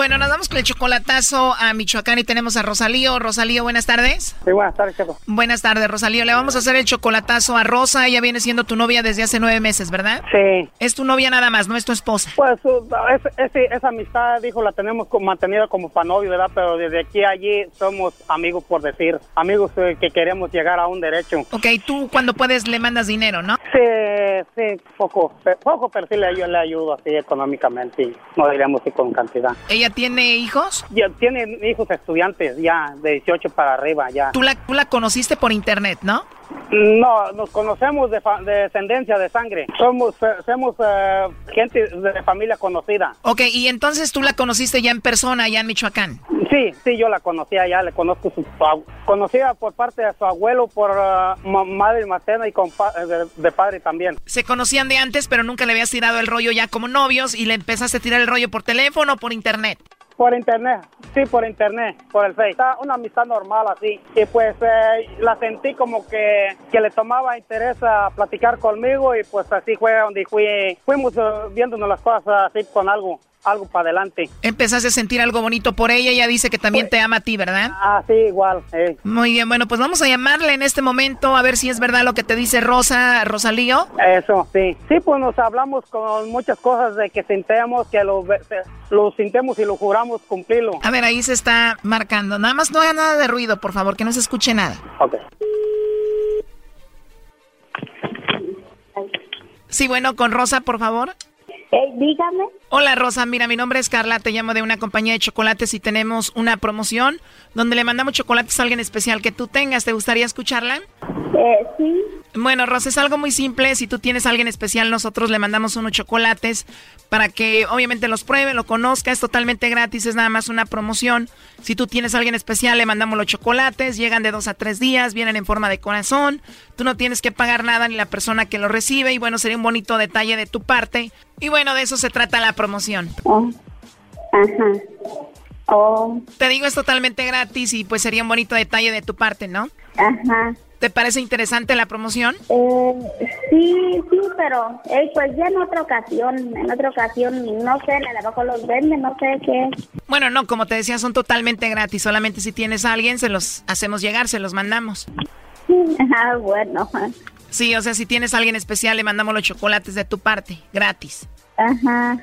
Bueno, nos vamos con el chocolatazo a Michoacán y tenemos a Rosalío. Rosalío, buenas tardes. Sí, buenas tardes. Buenas tardes, Rosalío. Le vamos a hacer el chocolatazo a Rosa. Ella viene siendo tu novia desde hace nueve meses, ¿verdad? Sí. Es tu novia nada más, no es tu esposa. Pues uh, es- es- esa amistad, dijo, la tenemos mantenida como para novio, ¿verdad? Pero desde aquí a allí somos amigos, por decir. Amigos eh, que queremos llegar a un derecho. Ok, tú cuando puedes le mandas dinero, ¿no? Sí, sí, poco, poco, pero sí le, yo le ayudo así económicamente. No diríamos sí con cantidad. ¿Ella tiene hijos? Ya tiene hijos estudiantes ya, de 18 para arriba ya. Tú la, tú la conociste por internet, ¿no? No, nos conocemos de, fa- de descendencia de sangre. Somos, eh, somos eh, gente de familia conocida. Ok, y entonces tú la conociste ya en persona, allá en Michoacán. Sí, sí, yo la conocía ya, le conozco su conocía por parte de su abuelo, por ma- madre materna y compa- eh, de, de padre también. Se conocían de antes, pero nunca le habías tirado el rollo ya como novios y le empezaste a tirar el rollo por teléfono o por internet. Por internet, sí, por internet, por el Face. Está una amistad normal así. Y pues eh, la sentí como que, que le tomaba interés a platicar conmigo y pues así fue donde fui, fuimos eh, viéndonos las cosas así con algo, algo para adelante. Empezaste a sentir algo bonito por ella, ella dice que también te ama a ti, ¿verdad? Ah, sí, igual. eh. Muy bien, bueno, pues vamos a llamarle en este momento a ver si es verdad lo que te dice Rosa, Rosalío. Eso, sí. Sí, pues nos hablamos con muchas cosas de que sintemos, que lo, lo sintemos y lo juramos cumplirlo. A ver, ahí se está marcando. Nada más no haga nada de ruido, por favor, que no se escuche nada. Ok. Sí, bueno, con Rosa, por favor. Dígame. Hola Rosa, mira, mi nombre es Carla, te llamo de una compañía de chocolates y tenemos una promoción donde le mandamos chocolates a alguien especial que tú tengas. ¿Te gustaría escucharla? Eh, sí. Bueno, Rosa, es algo muy simple. Si tú tienes a alguien especial, nosotros le mandamos unos chocolates para que obviamente los pruebe, lo conozca. Es totalmente gratis, es nada más una promoción. Si tú tienes a alguien especial, le mandamos los chocolates. Llegan de dos a tres días, vienen en forma de corazón. Tú no tienes que pagar nada ni la persona que lo recibe. Y bueno, sería un bonito detalle de tu parte. Y bueno, de eso se trata la promoción. Ajá. Oh. Te digo, es totalmente gratis y pues sería un bonito detalle de tu parte, ¿no? Ajá. ¿Te parece interesante la promoción? Eh, sí, sí, pero eh, pues ya en otra ocasión, en otra ocasión, no sé, a lo mejor los venden, no sé qué. Bueno, no, como te decía, son totalmente gratis. Solamente si tienes a alguien, se los hacemos llegar, se los mandamos. Ah, bueno. Sí, o sea, si tienes a alguien especial, le mandamos los chocolates de tu parte, gratis. Ajá.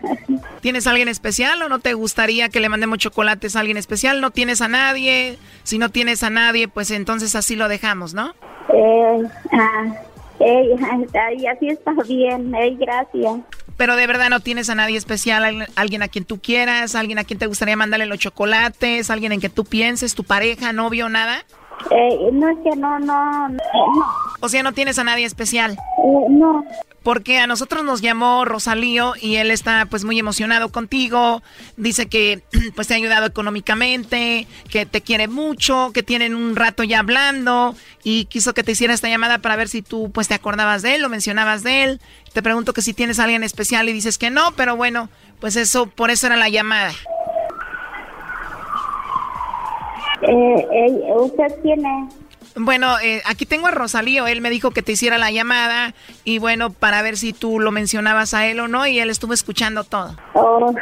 ¿Tienes a alguien especial o no te gustaría que le mandemos chocolates a alguien especial? ¿No tienes a nadie? Si no tienes a nadie, pues entonces así lo dejamos, ¿no? Eh, ah, eh, así está bien, eh, gracias. Pero de verdad no tienes a nadie especial, al- alguien a quien tú quieras, alguien a quien te gustaría mandarle los chocolates, alguien en que tú pienses, tu pareja, novio, nada. Eh, no es que no, no, no. O sea, no tienes a nadie especial. Eh, no. Porque a nosotros nos llamó Rosalío y él está pues muy emocionado contigo. Dice que pues te ha ayudado económicamente, que te quiere mucho, que tienen un rato ya hablando y quiso que te hiciera esta llamada para ver si tú pues te acordabas de él o mencionabas de él. Te pregunto que si tienes alguien especial y dices que no, pero bueno, pues eso, por eso era la llamada. Eh, eh, ¿Usted tiene? Bueno, eh, aquí tengo a Rosalío, él me dijo que te hiciera la llamada y bueno, para ver si tú lo mencionabas a él o no y él estuvo escuchando todo. Oh.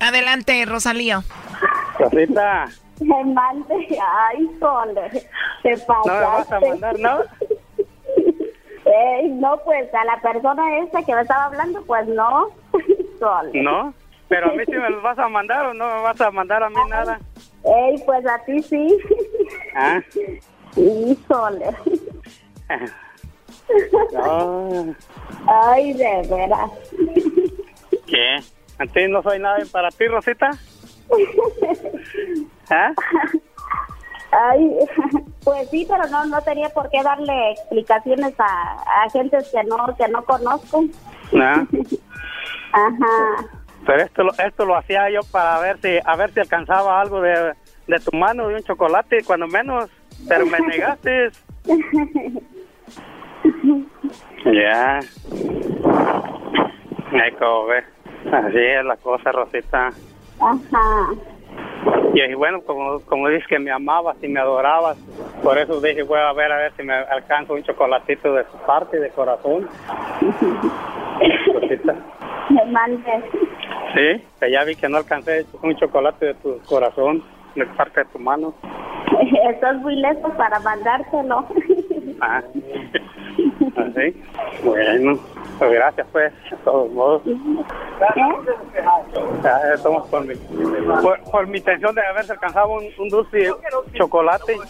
Adelante, Rosalío. Rosita, Me mande, ay, sole, te pasaste. no me vas a mandar, ¿no? Ey, no, pues a la persona esa que me estaba hablando, pues no. Sole. No. Pero a mí sí me los vas a mandar o no me vas a mandar a mí nada. Ey, pues a ti sí. Ah. Híjole. No. Ay, de veras. ¿Qué? ¿A ti no soy nada para ti, Rosita? ¿Ah? Ay, pues sí, pero no no tenía por qué darle explicaciones a, a gentes que no que no conozco. No. Ajá. Pero esto, lo- esto lo hacía yo para ver si, a ver si alcanzaba algo de, de tu mano, de un chocolate, cuando menos, pero me negaste. Ya. Como ves. Así es la cosa, Rosita. Ajá. Y y bueno, como, como dices que me amabas y me adorabas, por eso dije, voy a ver a ver si me alcanzo un chocolatito de su parte, de corazón. Rosita. Me mandes. Sí, que ya vi que no alcancé un chocolate de tu corazón, de parte de tu mano. Estás muy lejos para mandártelo. Ah, así. Bueno, pues gracias pues, de todos modos. Ya, estamos por mi, por, por mi intención de haberse alcanzado un, un dulce chocolate.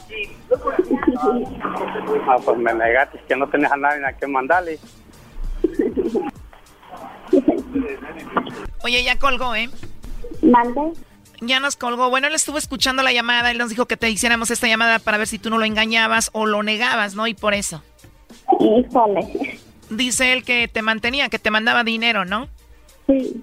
Ah, pues me negaste que no tenías a nadie a quien mandarle. Oye, ya colgó, ¿eh? ¿Mande? Ya nos colgó. Bueno, él estuvo escuchando la llamada. Él nos dijo que te hiciéramos esta llamada para ver si tú no lo engañabas o lo negabas, ¿no? Y por eso. Híjole. Dice él que te mantenía, que te mandaba dinero, ¿no? Sí.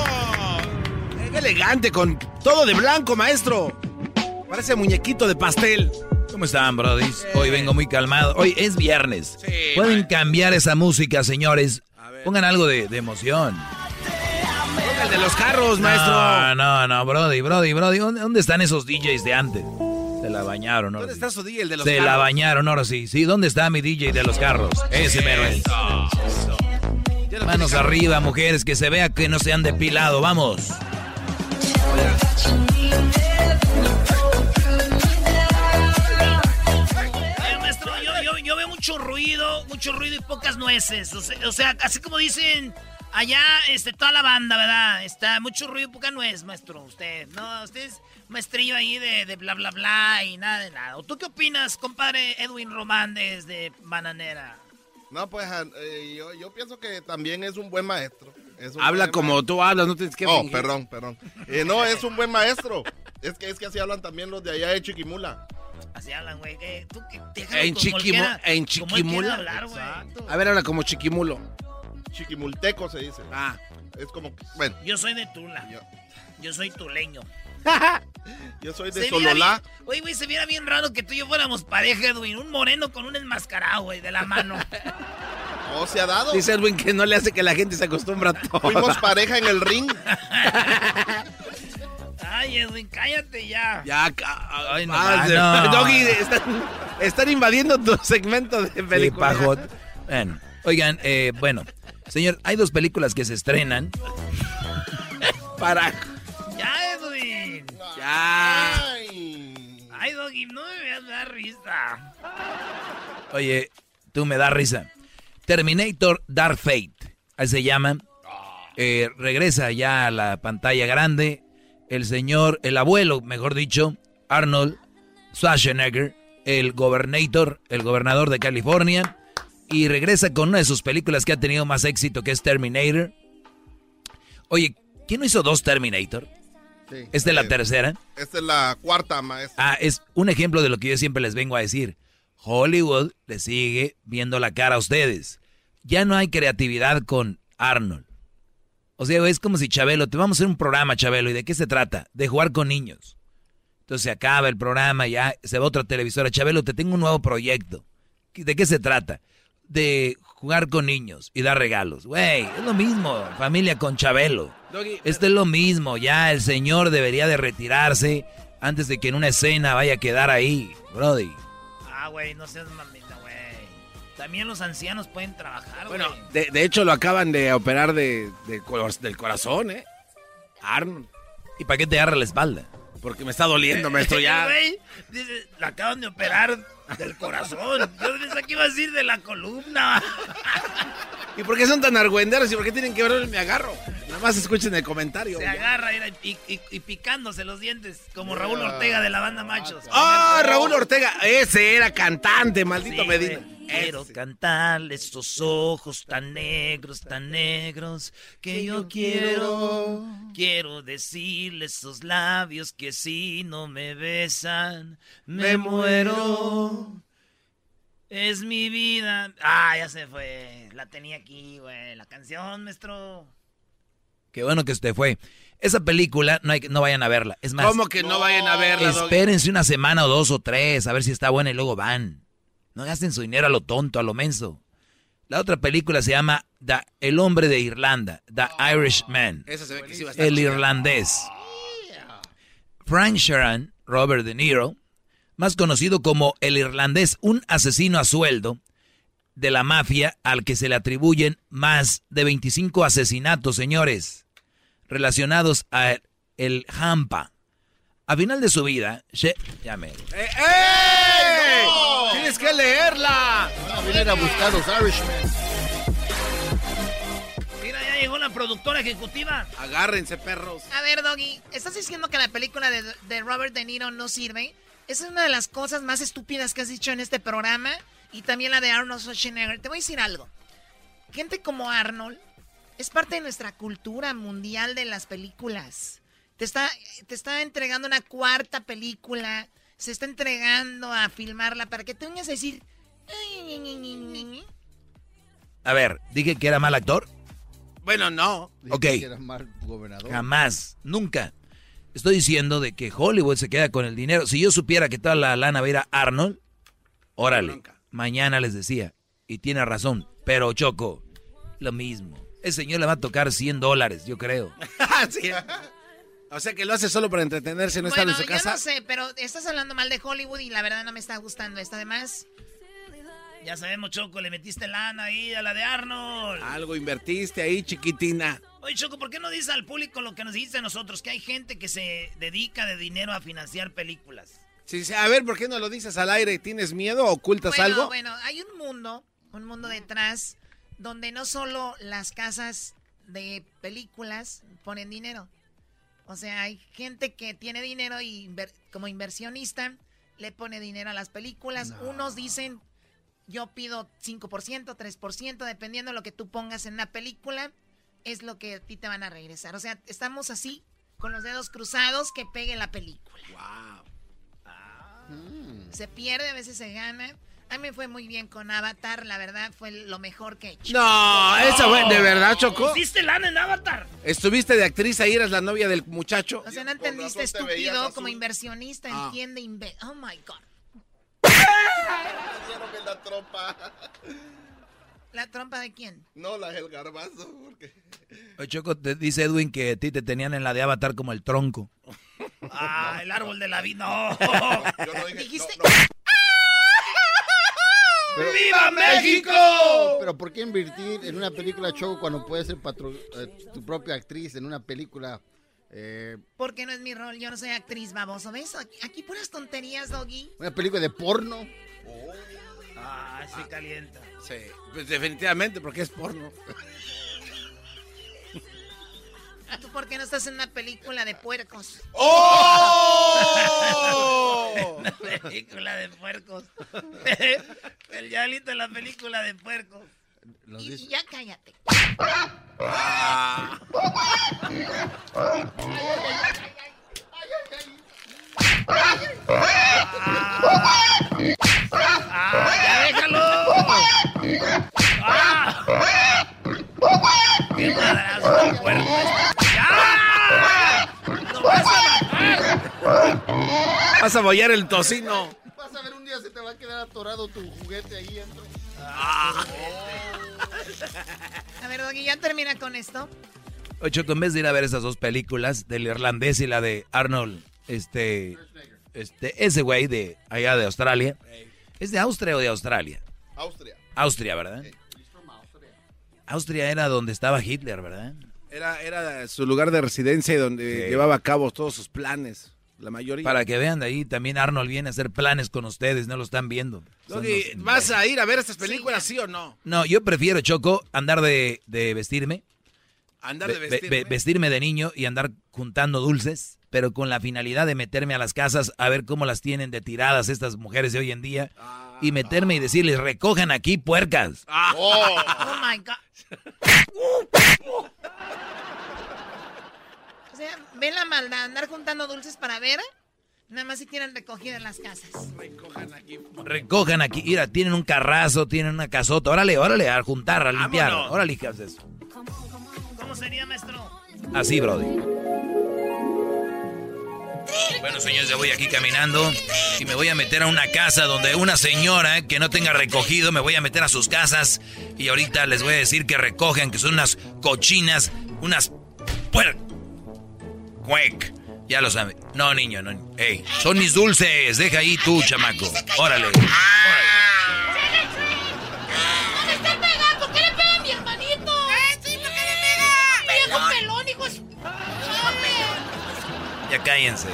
¡Qué elegante, con todo de blanco, maestro! Parece muñequito de pastel. ¿Cómo están, brodis? Hoy vengo muy calmado. Hoy es viernes. Pueden cambiar esa música, señores. Pongan algo de, de emoción. El de los carros, maestro. No, no, no, brody, brody, brody. ¿Dónde, están esos DJs de antes? Se la bañaron, ahora ¿Dónde sí. está su día, el de los Se carros? la bañaron, ahora sí. Sí, ¿dónde está mi DJ de los carros? Ese mero es. Manos arriba, mujeres, que se vea que no se han depilado. Vamos. Yo, veo mucho ruido, mucho ruido y pocas nueces. O sea, o sea, así como dicen allá, este, toda la banda, ¿verdad? Está mucho ruido y poca nuez, maestro. Usted, no, usted es maestrillo ahí de, de bla, bla, bla y nada de nada. ¿O ¿Tú qué opinas, compadre Edwin Román desde Bananera? No, pues eh, yo, yo pienso que también es un buen maestro. Es un Habla buen como maestro. tú hablas, no tienes que Oh, fingir. perdón, perdón. Eh, no, es un buen maestro. Es que, es que así hablan también los de allá de Chiquimula. Así hablan, güey. tú que- En, chiquimu en Chiquimula. hablar. A ver, habla como chiquimulo. Chiquimulteco se dice. Ah. Es como, bueno, Yo soy de Tula. Yo soy tuleño. yo soy de Sololá. Oye, güey, se viera bien raro que tú y yo fuéramos pareja, Edwin. Un moreno con un enmascarado, güey, de la mano. ¿O se ha dado? Dice Edwin que no le hace que la gente se acostumbra a todo. Fuimos pareja en el ring. Ay, Edwin, cállate ya. Ya, Ay, no, más de- no. Doggy, están, están invadiendo tu segmento de Sí, película. pajot. Bueno, oigan, eh, bueno, señor, hay dos películas que se estrenan. Para. Ya, Edwin. Ya. Ay, Doggy, no me veas dar risa. Oye, tú me das risa. Terminator Dark Fate, así se llama. Eh, regresa ya a la pantalla grande. El señor, el abuelo, mejor dicho, Arnold Schwarzenegger, el gobernator, el gobernador de California. Y regresa con una de sus películas que ha tenido más éxito, que es Terminator. Oye, ¿quién no hizo dos Terminator? Sí. Esta es la tercera. Esta es la cuarta, maestro. Ah, es un ejemplo de lo que yo siempre les vengo a decir. Hollywood le sigue viendo la cara a ustedes. Ya no hay creatividad con Arnold. O sea, es como si Chabelo, te vamos a hacer un programa, Chabelo, ¿y de qué se trata? De jugar con niños. Entonces se acaba el programa, ya se va otra televisora. Chabelo, te tengo un nuevo proyecto. ¿De qué se trata? De jugar con niños y dar regalos. Güey, es lo mismo, familia con Chabelo. Esto es lo mismo, ya el señor debería de retirarse antes de que en una escena vaya a quedar ahí, Brody. Ah, güey, no seas mamita, güey. También los ancianos pueden trabajar, güey. Bueno, de, de hecho lo acaban de operar de, del corazón, ¿eh? Arnold. ¿Y para qué te agarra la espalda? Porque me está doliendo, maestro, ya. Güey, dice, la acaban de operar del corazón. Yo pensé que iba a decir de la columna. ¿Y por qué son tan argüenderos? ¿Y por qué tienen que ver me agarro? Nada más escuchen el comentario. Se ya. agarra y, y- y picándose los dientes, como Raúl Ortega de la banda Machos. ¡Ah, Raúl Ortega! Ese era cantante, maldito Sí, Medina. güey. Quiero cantarle estos ojos tan negros, tan negros que yo quiero. Quiero decirle esos labios que si no me besan, me muero. Es mi vida. Ah, ya se fue. La tenía aquí, güey. La canción, maestro. Qué bueno que usted fue. Esa película, no, hay, que- no vayan a verla. Es más, ¿Cómo que no vayan a verla, Doggy? espérense una semana o dos o tres a ver si está buena y luego van. No gasten su dinero a lo tonto, a lo menso. La otra película se llama The- El hombre de Irlanda, The Irishman. Esa se ve que sí va a estar El irlandés. Frank Sheeran, Robert De Niro, más conocido como el irlandés, un asesino a sueldo de la mafia al que se le atribuyen más de 25 asesinatos, señores, relacionados a el Hampa. A final de su vida, She- ya me- ¡Eh, ¡Eh! ¡Tienes que leerla! Van a venir a buscar los Irishmen. Mira, ya llegó la productora ejecutiva. Agárrense, perros. A ver, Doggy, ¿estás diciendo que la película de, de Robert De Niro no sirve? Esa es una de las cosas más estúpidas que has dicho en este programa. Y también la de Arnold Schwarzenegger. Te voy a decir algo. Gente como Arnold es parte de nuestra cultura mundial de las películas. Te está, te está entregando una cuarta película. Se está entregando a filmarla para que te vengas a decir... A ver, dije que era mal actor. Bueno, no. Dije Ok. que era mal gobernador. Jamás, nunca. Estoy diciendo de que Hollywood se queda con el dinero. Si yo supiera que toda la lana va a ir a Arnold, órale, mañana les decía. Y tiene razón, pero Choco, lo mismo. El señor le va a tocar 100 dólares, yo creo. Sí. O sea que lo hace solo para entretenerse, no estar Bueno, en su yo casa. no sé, pero estás hablando mal de Hollywood y la verdad no me está gustando esto. Además, Ya sabemos, Choco, le metiste lana ahí a la de Arnold. Algo invertiste ahí, chiquitina. Oye, Choco, ¿por qué no dices al público lo que nos dijiste a nosotros? Que hay gente que se dedica de dinero a financiar películas. Sí, sí, a ver, ¿por qué no lo dices al aire? ¿Tienes miedo? ¿Ocultas bueno, algo? bueno, hay un mundo, un mundo detrás donde no solo las casas de películas ponen dinero. O sea, hay gente que tiene dinero y inver- como inversionista le pone dinero a las películas. Unos dicen, yo pido 5%, 3%, dependiendo de lo que tú pongas en una película, es lo que a ti te van a regresar. O sea, estamos así, con los dedos cruzados, que pegue la película. Se pierde, a veces se gana. A mí me fue muy bien con Avatar, la verdad fue lo mejor que he hecho. No, esa fue, ¿de verdad, Choco? ¿Pusiste lana en Avatar? ¿Estuviste de actriz ahí? ¿Eres la novia del muchacho? O sea, no entendiste, estúpido, como inversionista, Ah. entiende, inve- oh my God. la trompa. ¿La trompa de quién? No, la del garbazo. Porque... Oye, Choco, te dice Edwin que a ti te tenían en la de Avatar como el tronco. Ah, el árbol de la vida. No. Yo no dije. Dijiste. Pero- ¡Viva México! Pero ¿por qué invertir en una película show cuando puedes ser patro- eh, tu propia actriz en una película? eh, Porque no es mi rol, yo no soy actriz, baboso. ¿Ves? Aquí, aquí puras tonterías, Doggy. una película de porno. Ah, sí calienta. Sí, pues definitivamente, porque es porno. ¿Tú por qué no estás en una película de puercos? ¡Oh! La película de puercos. El diablito en la película de puercos. Y, ya cállate. Ah. ¡Ah, ya déjalo! ¡Ah! ¡Qué madrazo puerco! ¡Ya! ¡Lo vas a matar! Vas a bollar el tocino. Vas a ver un día se te va a quedar atorado tu juguete ahí dentro. Ah. A ver, Doggy, ya termina con esto. Ocho, en vez de ir a ver esas dos películas, del irlandés y la de Arnold, este, este, ese güey de allá de Australia. ¿Es de Austria o de Australia? Austria. Austria, ¿verdad? Austria era donde estaba Hitler, ¿verdad? Era, era su lugar de residencia y donde llevaba a cabo todos sus planes. La mayoría. Para que vean de ahí, también Arnold viene a hacer planes con ustedes, no lo están viendo. Doggy, ¿vas a ir a ver estas películas, sí, o no? No, yo prefiero, Choco, andar de, de vestirme. Andar de ve- ve- vestirme. ve- vestirme de niño y andar juntando dulces, pero con la finalidad de meterme a las casas a ver cómo las tienen de tiradas estas mujeres de hoy en día y meterme y decirles, recojan aquí puercas. Oh, my God. Sea, ven la maldad, andar juntando dulces para ver. Nada más si tienen recogida en las casas. Recojan aquí, mira, tienen un carrazo, tienen una casota, órale, órale, a juntar, a limpiar, Vámonos. órale, ¿qué haces eso? ¿Cómo sería, maestro? Así, Brody. Bueno, señores, ya voy aquí caminando y me voy a meter a una casa donde una señora que no tenga recogido, me voy a meter a sus casas y ahorita les voy a decir que recogen, que son unas cochinas, unas puer... Cuec. Ya lo saben. No, niño, no. Ey, son mis dulces. Deja ahí tú, chamaco. Órale. ¡No me está pegando! ¿Por qué le pega a mi hermanito? sí, ¿por qué le pega? ¡Viejo pelón, hijo! Ya cállense.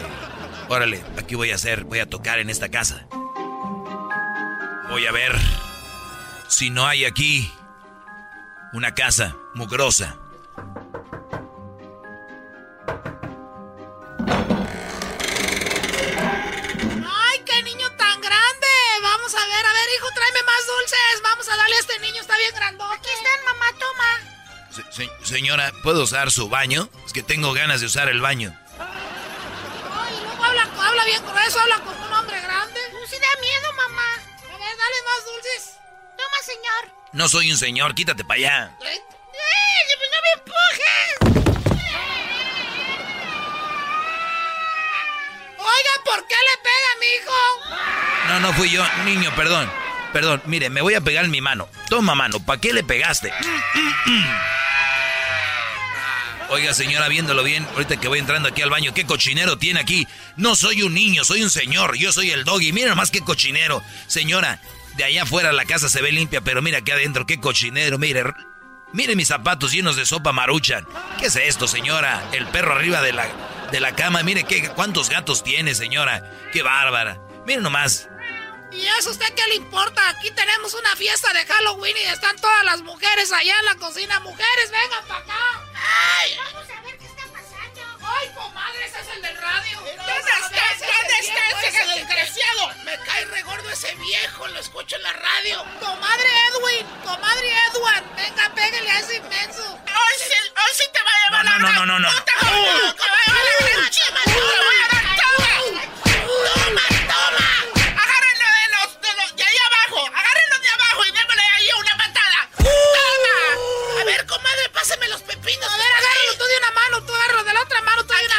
Órale, aquí voy a hacer, voy a tocar en esta casa. Voy a ver si no hay aquí una casa mugrosa. Vamos a ver, a ver, hijo, tráeme más dulces. Vamos a darle a este niño, está bien grandote. Aquí están, mamá, toma. Se- se- señora, ¿puedo usar su baño? Es que tengo ganas de usar el baño. Ay, luego habla, habla bien grueso, habla como un hombre grande. Sí da miedo, mamá. A ver, dale más dulces. Toma, señor. No soy un señor, quítate para allá. ¡Eh! pues ¡No me No, fui yo, niño, perdón. Perdón, mire, me voy a pegar en mi mano. Toma mano, ¿para qué le pegaste? Oiga, señora, viéndolo bien, ahorita que voy entrando aquí al baño, ¿qué cochinero tiene aquí? No soy un niño, soy un señor, yo soy el doggy. Mira nomás qué cochinero. Señora, de allá afuera la casa se ve limpia, pero mira aquí adentro, qué cochinero, mire. Mire mis zapatos llenos de sopa maruchan. ¿Qué es esto, señora? El perro arriba de la, de la cama, mire qué, cuántos gatos tiene, señora. Qué bárbara. Mire nomás. ¿Y eso a usted qué le importa? Aquí tenemos una fiesta de Halloween y están todas las mujeres allá en la cocina. Mujeres, vengan para acá. ¡Ay! Vamos a ver qué está pasando. ¡Ay, comadre, ese es el del radio! ¿Dónde está? ¿Dónde está ese desgraciado? Me cae regordo ese viejo, lo escucho en la radio. Comadre Edwin, comadre Edwin, venga, pégale a ese inmenso. Hoy sí, hoy sí te va a llevar No, no, no, no, no. puta joya, te va a llevar la gran chima, te voy a dar todo. Toma, toma.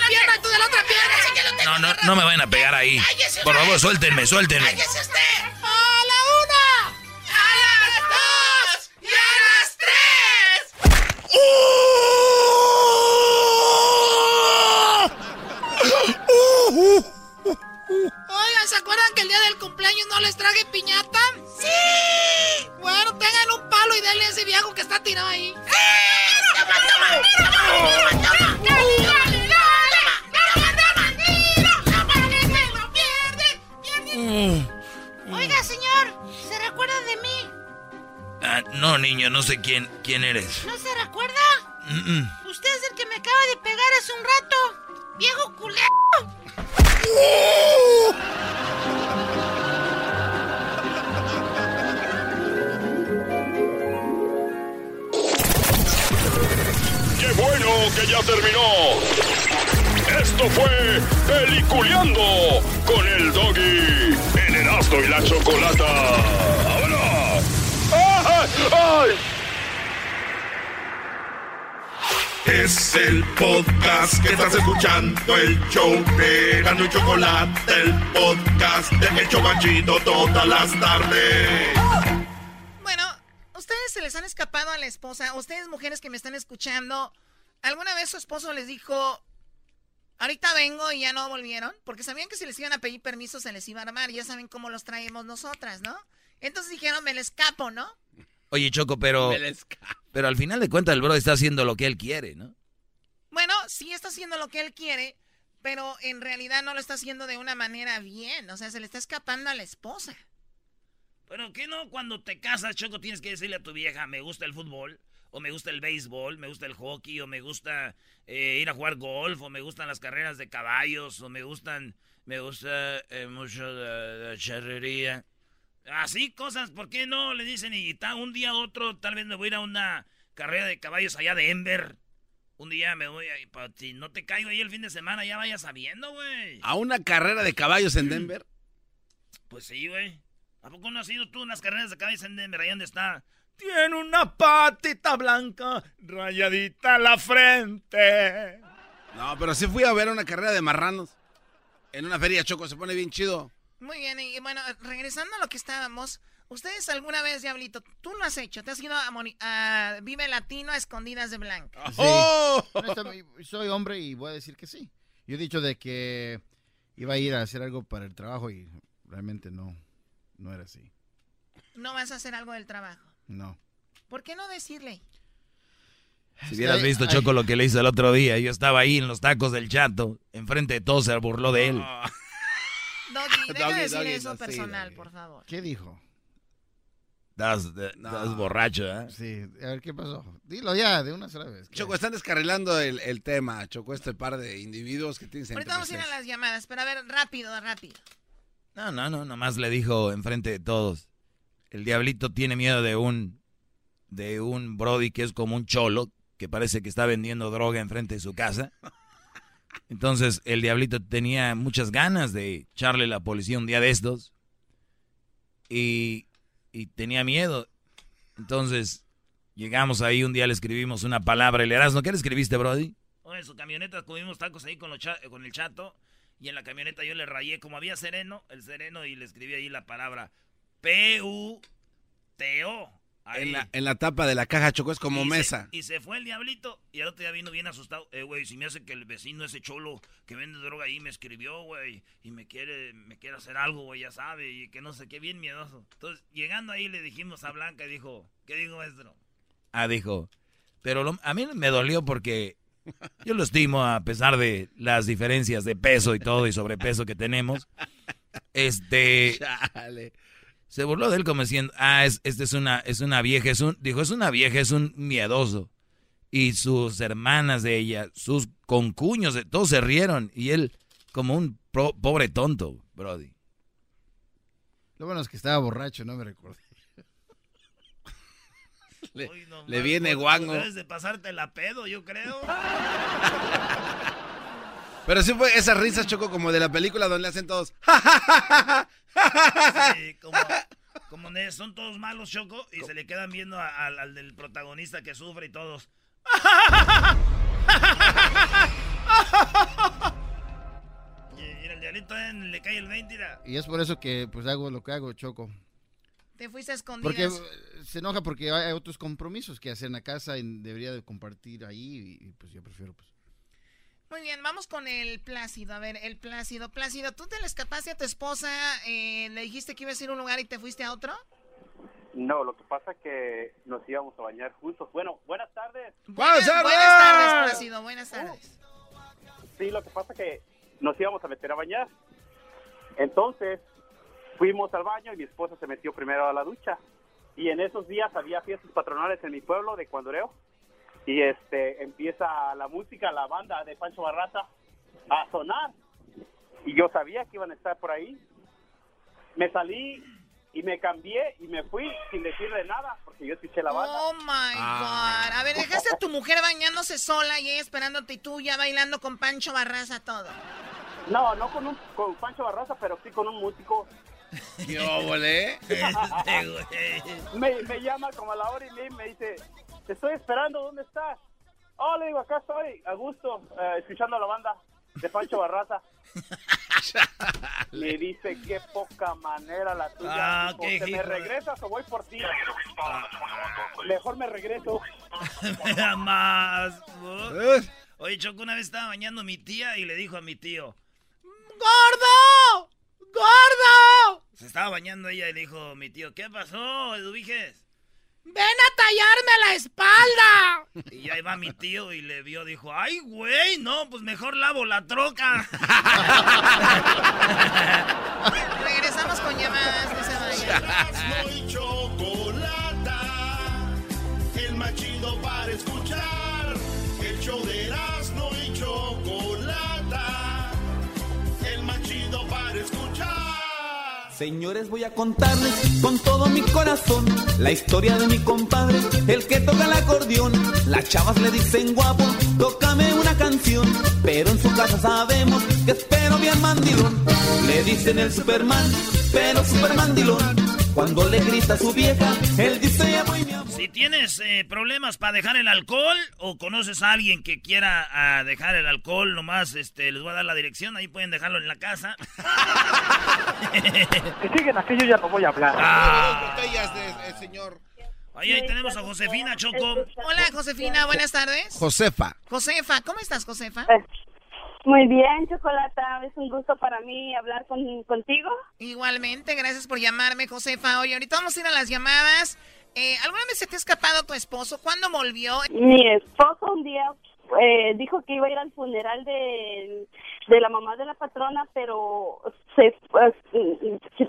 Pierna y tú de la otra pierna. No, no, no me vayan a pegar ahí. Por favor, suéltenme, suéltenme. ¡Cállese usted! ¡A la una! ¡A las dos! ¡Y a las tres! Oigan, ¿se acuerdan que el día del cumpleaños no les traje piñata? ¡Sí! Bueno, tengan un palo y denle a ese viejo que está tirado ahí. ¡Toma, toma! ¡Toma, toma! ¡Dale, dale, dale! ¡Toma, Oiga, señor, ¿se recuerda de mí? Ah, no, niño, no sé quién, quién eres. ¿No se recuerda? Mm, mm. Usted es el que me acaba de pegar hace un rato. ¡Viejo culero! ¡Qué bueno que ya terminó! Esto fue Peliculeando con el Doggy en Erasmo y la Chocolata. ¡Vámonos! ¡Ay! ¡Ay! Es el podcast que estás escuchando, el show de Gano y Chocolate, el podcast de El Chobachito todas las tardes. Bueno, ¿ustedes se les han escapado a la esposa? Ustedes mujeres que me están escuchando, ¿alguna vez su esposo les dijo, ahorita vengo y ya no volvieron? Porque sabían que si les iban a pedir permiso se les iba a armar. Ya saben cómo los traemos nosotras, ¿no? Entonces dijeron, me le escapo, ¿no? Oye, Choco, pero. Pero al final de cuentas el bro está haciendo lo que él quiere, ¿no? Bueno, sí está haciendo lo que él quiere, pero en realidad no lo está haciendo de una manera bien. O sea, se le está escapando a la esposa. Pero ¿qué no cuando te casas, Choco, tienes que decirle a tu vieja, me gusta el fútbol, o me gusta el béisbol, me gusta el hockey, o me gusta eh, ir a jugar golf, o me gustan las carreras de caballos, o me gustan, me gusta eh, mucho la, charrería. Así cosas, ¿por qué no? Le dicen, y un día u otro, tal vez me voy a ir a una carrera de caballos allá de Ember. Un día me voy a si no te caigo ahí el fin de semana, ya vayas sabiendo, güey. ¿A una carrera de caballos en Denver? Pues sí, güey. ¿A poco no has ido tú unas carreras de caballos en Denver? Ahí donde está. Tiene una patita blanca, rayadita la frente. No, pero sí fui a ver una carrera de marranos. En una feria choco, se pone bien chido. Muy bien, y bueno, regresando a lo que estábamos, ¿ustedes alguna vez, Diablito, tú lo has hecho? ¿Te has ido a, Vive Latino a escondidas de blanca? ¡Oh! soy hombre y voy a decir que sí. Yo he dicho de que iba a ir a hacer algo para el trabajo y realmente no, no era así. ¿No vas a hacer algo del trabajo? No. ¿Por qué no decirle? Si hubieras visto, Choco, lo que le hizo el otro día, yo estaba ahí en los tacos del chato, enfrente de todos se burló de él. Doggy, deja de decir eso personal, por favor. ¿Qué dijo? Estás, borracho, ¿eh? Sí, a ver qué pasó. Dilo ya, de una sola vez. Choco, están descarrilando el, el, tema, Choco, este par de individuos que tienen Ahorita vamos a ir a las llamadas, pero a ver, rápido, rápido. No, no, no, nomás le dijo enfrente de todos. El diablito tiene miedo de un, de un Brody que es como un cholo, que parece que está vendiendo droga enfrente de su casa. Entonces el diablito tenía muchas ganas de echarle la policía un día de estos. Y, tenía miedo. Entonces llegamos ahí, un día le escribimos una palabra. El Erasmo, ¿qué le escribiste, Brody? en su camioneta comimos tacos ahí con, con el chato. Y en la camioneta yo le rayé, como había sereno, el sereno, y le escribí ahí la palabra P-U-T-O. En la, en la, tapa de la caja chocó es como mesa. y se fue el diablito y al otro día vino bien asustado. Eh, güey, si me hace que el vecino ese cholo que vende droga ahí me escribió, güey, y me quiere, me quiere hacer algo, güey, ya sabe, y que no sé qué, bien miedoso. Entonces, llegando ahí le dijimos a Blanca y dijo, ¿qué digo, maestro? Ah, dijo, pero a mí me dolió porque yo lo estimo a pesar de las diferencias de peso y todo y sobrepeso que tenemos. Este... Chale. Se burló de él como diciendo, ah, es, este es una, es una vieja, es un, dijo, es una vieja, es un miedoso. Y sus hermanas de ella, sus concuños, todos se rieron. Y él, como un pobre tonto, Brody. Lo bueno es que estaba borracho, no me recordé. le, viene guango. Debes de pasarte la pedo, yo creo. Pero sí fue esa risa, Choco, como de la película donde le hacen todos. Sí, como, son todos malos, Choco, y se le quedan viendo al del protagonista que sufre y todos. y, el diablito le cae el 20, Y es por eso que pues hago lo que hago, Choco. Te fuiste a escondidas. Porque eh, se enoja porque hay otros compromisos que hacer en la casa y debería de compartir ahí y pues yo prefiero pues muy bien, vamos con el Plácido. A ver, el Plácido. Plácido, ¿tú te le escapaste a tu esposa? Eh, ¿Le dijiste que ibas a ir a un lugar y te fuiste a otro? No, lo que pasa es que nos íbamos a bañar juntos. Bueno, buenas tardes. Buenas, tardes, Plácido. Buenas tardes. sí, lo que pasa es que nos íbamos a meter a bañar. Entonces, fuimos al baño y mi esposa se metió primero a la ducha. Y en esos días había fiestas patronales en mi pueblo de Cuandoreo y este empieza la música, la banda de Pancho Barraza a sonar. Y yo sabía que iban a estar por ahí. Me salí y me cambié y me fui sin decirle nada porque yo escuché la banda. Oh my ah. god. A ver, dejaste a tu mujer bañándose sola y ella esperándote y tú ya bailando con Pancho Barraza todo. No, no con, un, con Pancho Barraza, pero sí con un músico. ¿Qué volé? me, me llama como a la hora y me dice, te estoy esperando, ¿dónde estás? Oh, le digo, acá estoy, a gusto, eh, escuchando a la banda de Pancho Barraza. Me dice, qué poca manera la tuya. Ah, ¿Te me regresas o voy por ti? Mejor me regreso. Más. Oye, Choco, una vez estaba bañando mi tía y le dijo a mi tío, ¡Gordo! ¡Gordo! se estaba bañando ella y le dijo mi tío, ¿qué pasó, Eduviges? ¡Ven a tallarme la espalda! Y ahí va mi tío y le vio, dijo, ay, güey, no, pues mejor lavo la troca. Regresamos con llamadas, no se vayan. Chocolata, el más chido para escuchar. El show de Señores, voy a contarles con todo mi corazón la historia de mi compadre, el que toca el acordeón. Las chavas le dicen guapo, tócame una canción, pero en su casa sabemos que espero bien mandilón. Le dicen el Superman, pero super mandilón. Cuando le grita a su vieja, él dice ya voy mi amor. Si tienes eh, problemas para dejar el alcohol o conoces a alguien que quiera ah, dejar el alcohol, nomás este, les voy a dar la dirección, ahí pueden dejarlo en la casa. Si siguen así, yo ya no voy a hablar. Ah. botellas de, eh, señor. Ahí, ahí tenemos a Josefina Choco. Hola, Josefina, buenas tardes. Josefa. Josefa, ¿cómo estás, Josefa? Muy bien, Chocolata, es un gusto para mí hablar con, contigo. Igualmente, gracias por llamarme, Josefa. Oye, ahorita vamos a ir a las llamadas. Eh, ¿Alguna vez se te ha escapado tu esposo? ¿Cuándo volvió? Mi esposo un día eh, dijo que iba a ir al funeral de, de la mamá de la patrona, pero se, pues,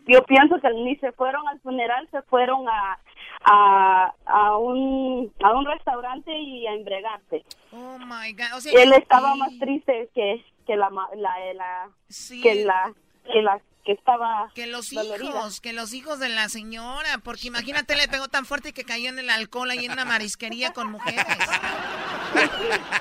yo pienso que ni se fueron al funeral, se fueron a, a, a, un, a un restaurante y a embregarse. Oh my God. O sea, Él estaba y- más triste que, que la, la, la, Sí. que la, que la que estaba Que los dolorida. hijos, que los hijos de la señora, porque imagínate, le pegó tan fuerte que cayó en el alcohol ahí en una marisquería con mujeres.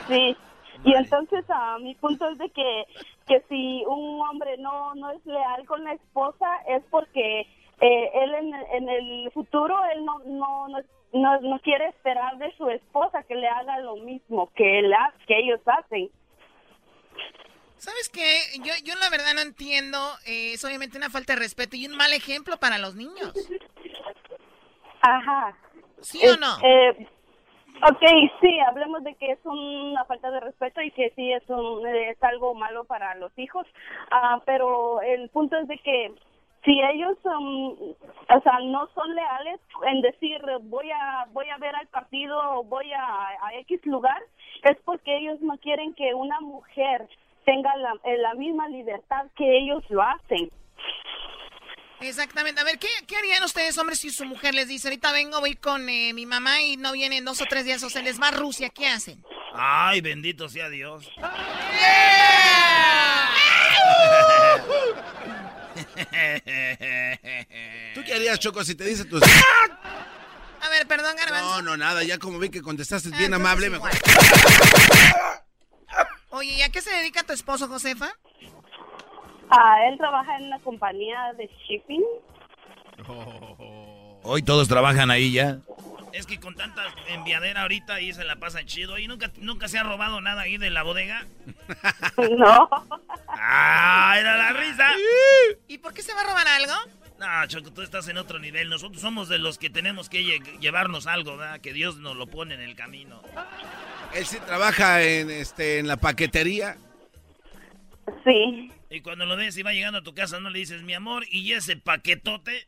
Sí, y entonces a mi punto es de que, que si un hombre no, no es leal con la esposa es porque eh, él en, en el futuro él no, no, no, no, no quiere esperar de su esposa que le haga lo mismo que, él que ellos hacen. ¿Sabes qué? Yo, yo la verdad no entiendo. eh, es obviamente una falta de respeto y un mal ejemplo para los niños. Ajá. ¿Sí o no? eh, ok, sí, hablemos de que es una falta de respeto y que sí es, un, es algo malo para los hijos, Ah, pero el punto es de que si ellos um, o sea, no son leales en decir voy a voy a ver al partido o voy a, a X lugar, es porque ellos no quieren que una mujer tenga la, la misma libertad que ellos lo hacen. Exactamente. A ver, ¿qué, qué harían ustedes, hombres, si su mujer les dice, ahorita vengo, voy con eh, mi mamá y no vienen dos o tres días o se les va a Rusia? ¿Qué hacen? Ay, bendito sea Dios. ¿Tú qué harías, Choco, si te dice tu... A ver, perdón, Garbanzo. No, no, nada, ya como vi que contestaste Ah, bien amable, mejor... Oye, ¿y a qué se dedica tu esposo, Josefa? Ah, él trabaja en una compañía de shipping. Hoy todos trabajan ahí ya. Es que con tanta enviadera ahorita ahí se la pasan chido. ¿Y nunca, nunca se ha robado nada ahí de la bodega? No. ¡Ah, era la risa! ¿Y por qué se va a robar algo? No, Choco, tú estás en otro nivel. Nosotros somos de los que tenemos que lle- llevarnos algo, ¿verdad? Que Dios nos lo pone en el camino. Él sí trabaja en, este, en la paquetería. Sí. Y cuando lo ves y va llegando a tu casa, no le dices, mi amor, ¿y ese paquetote?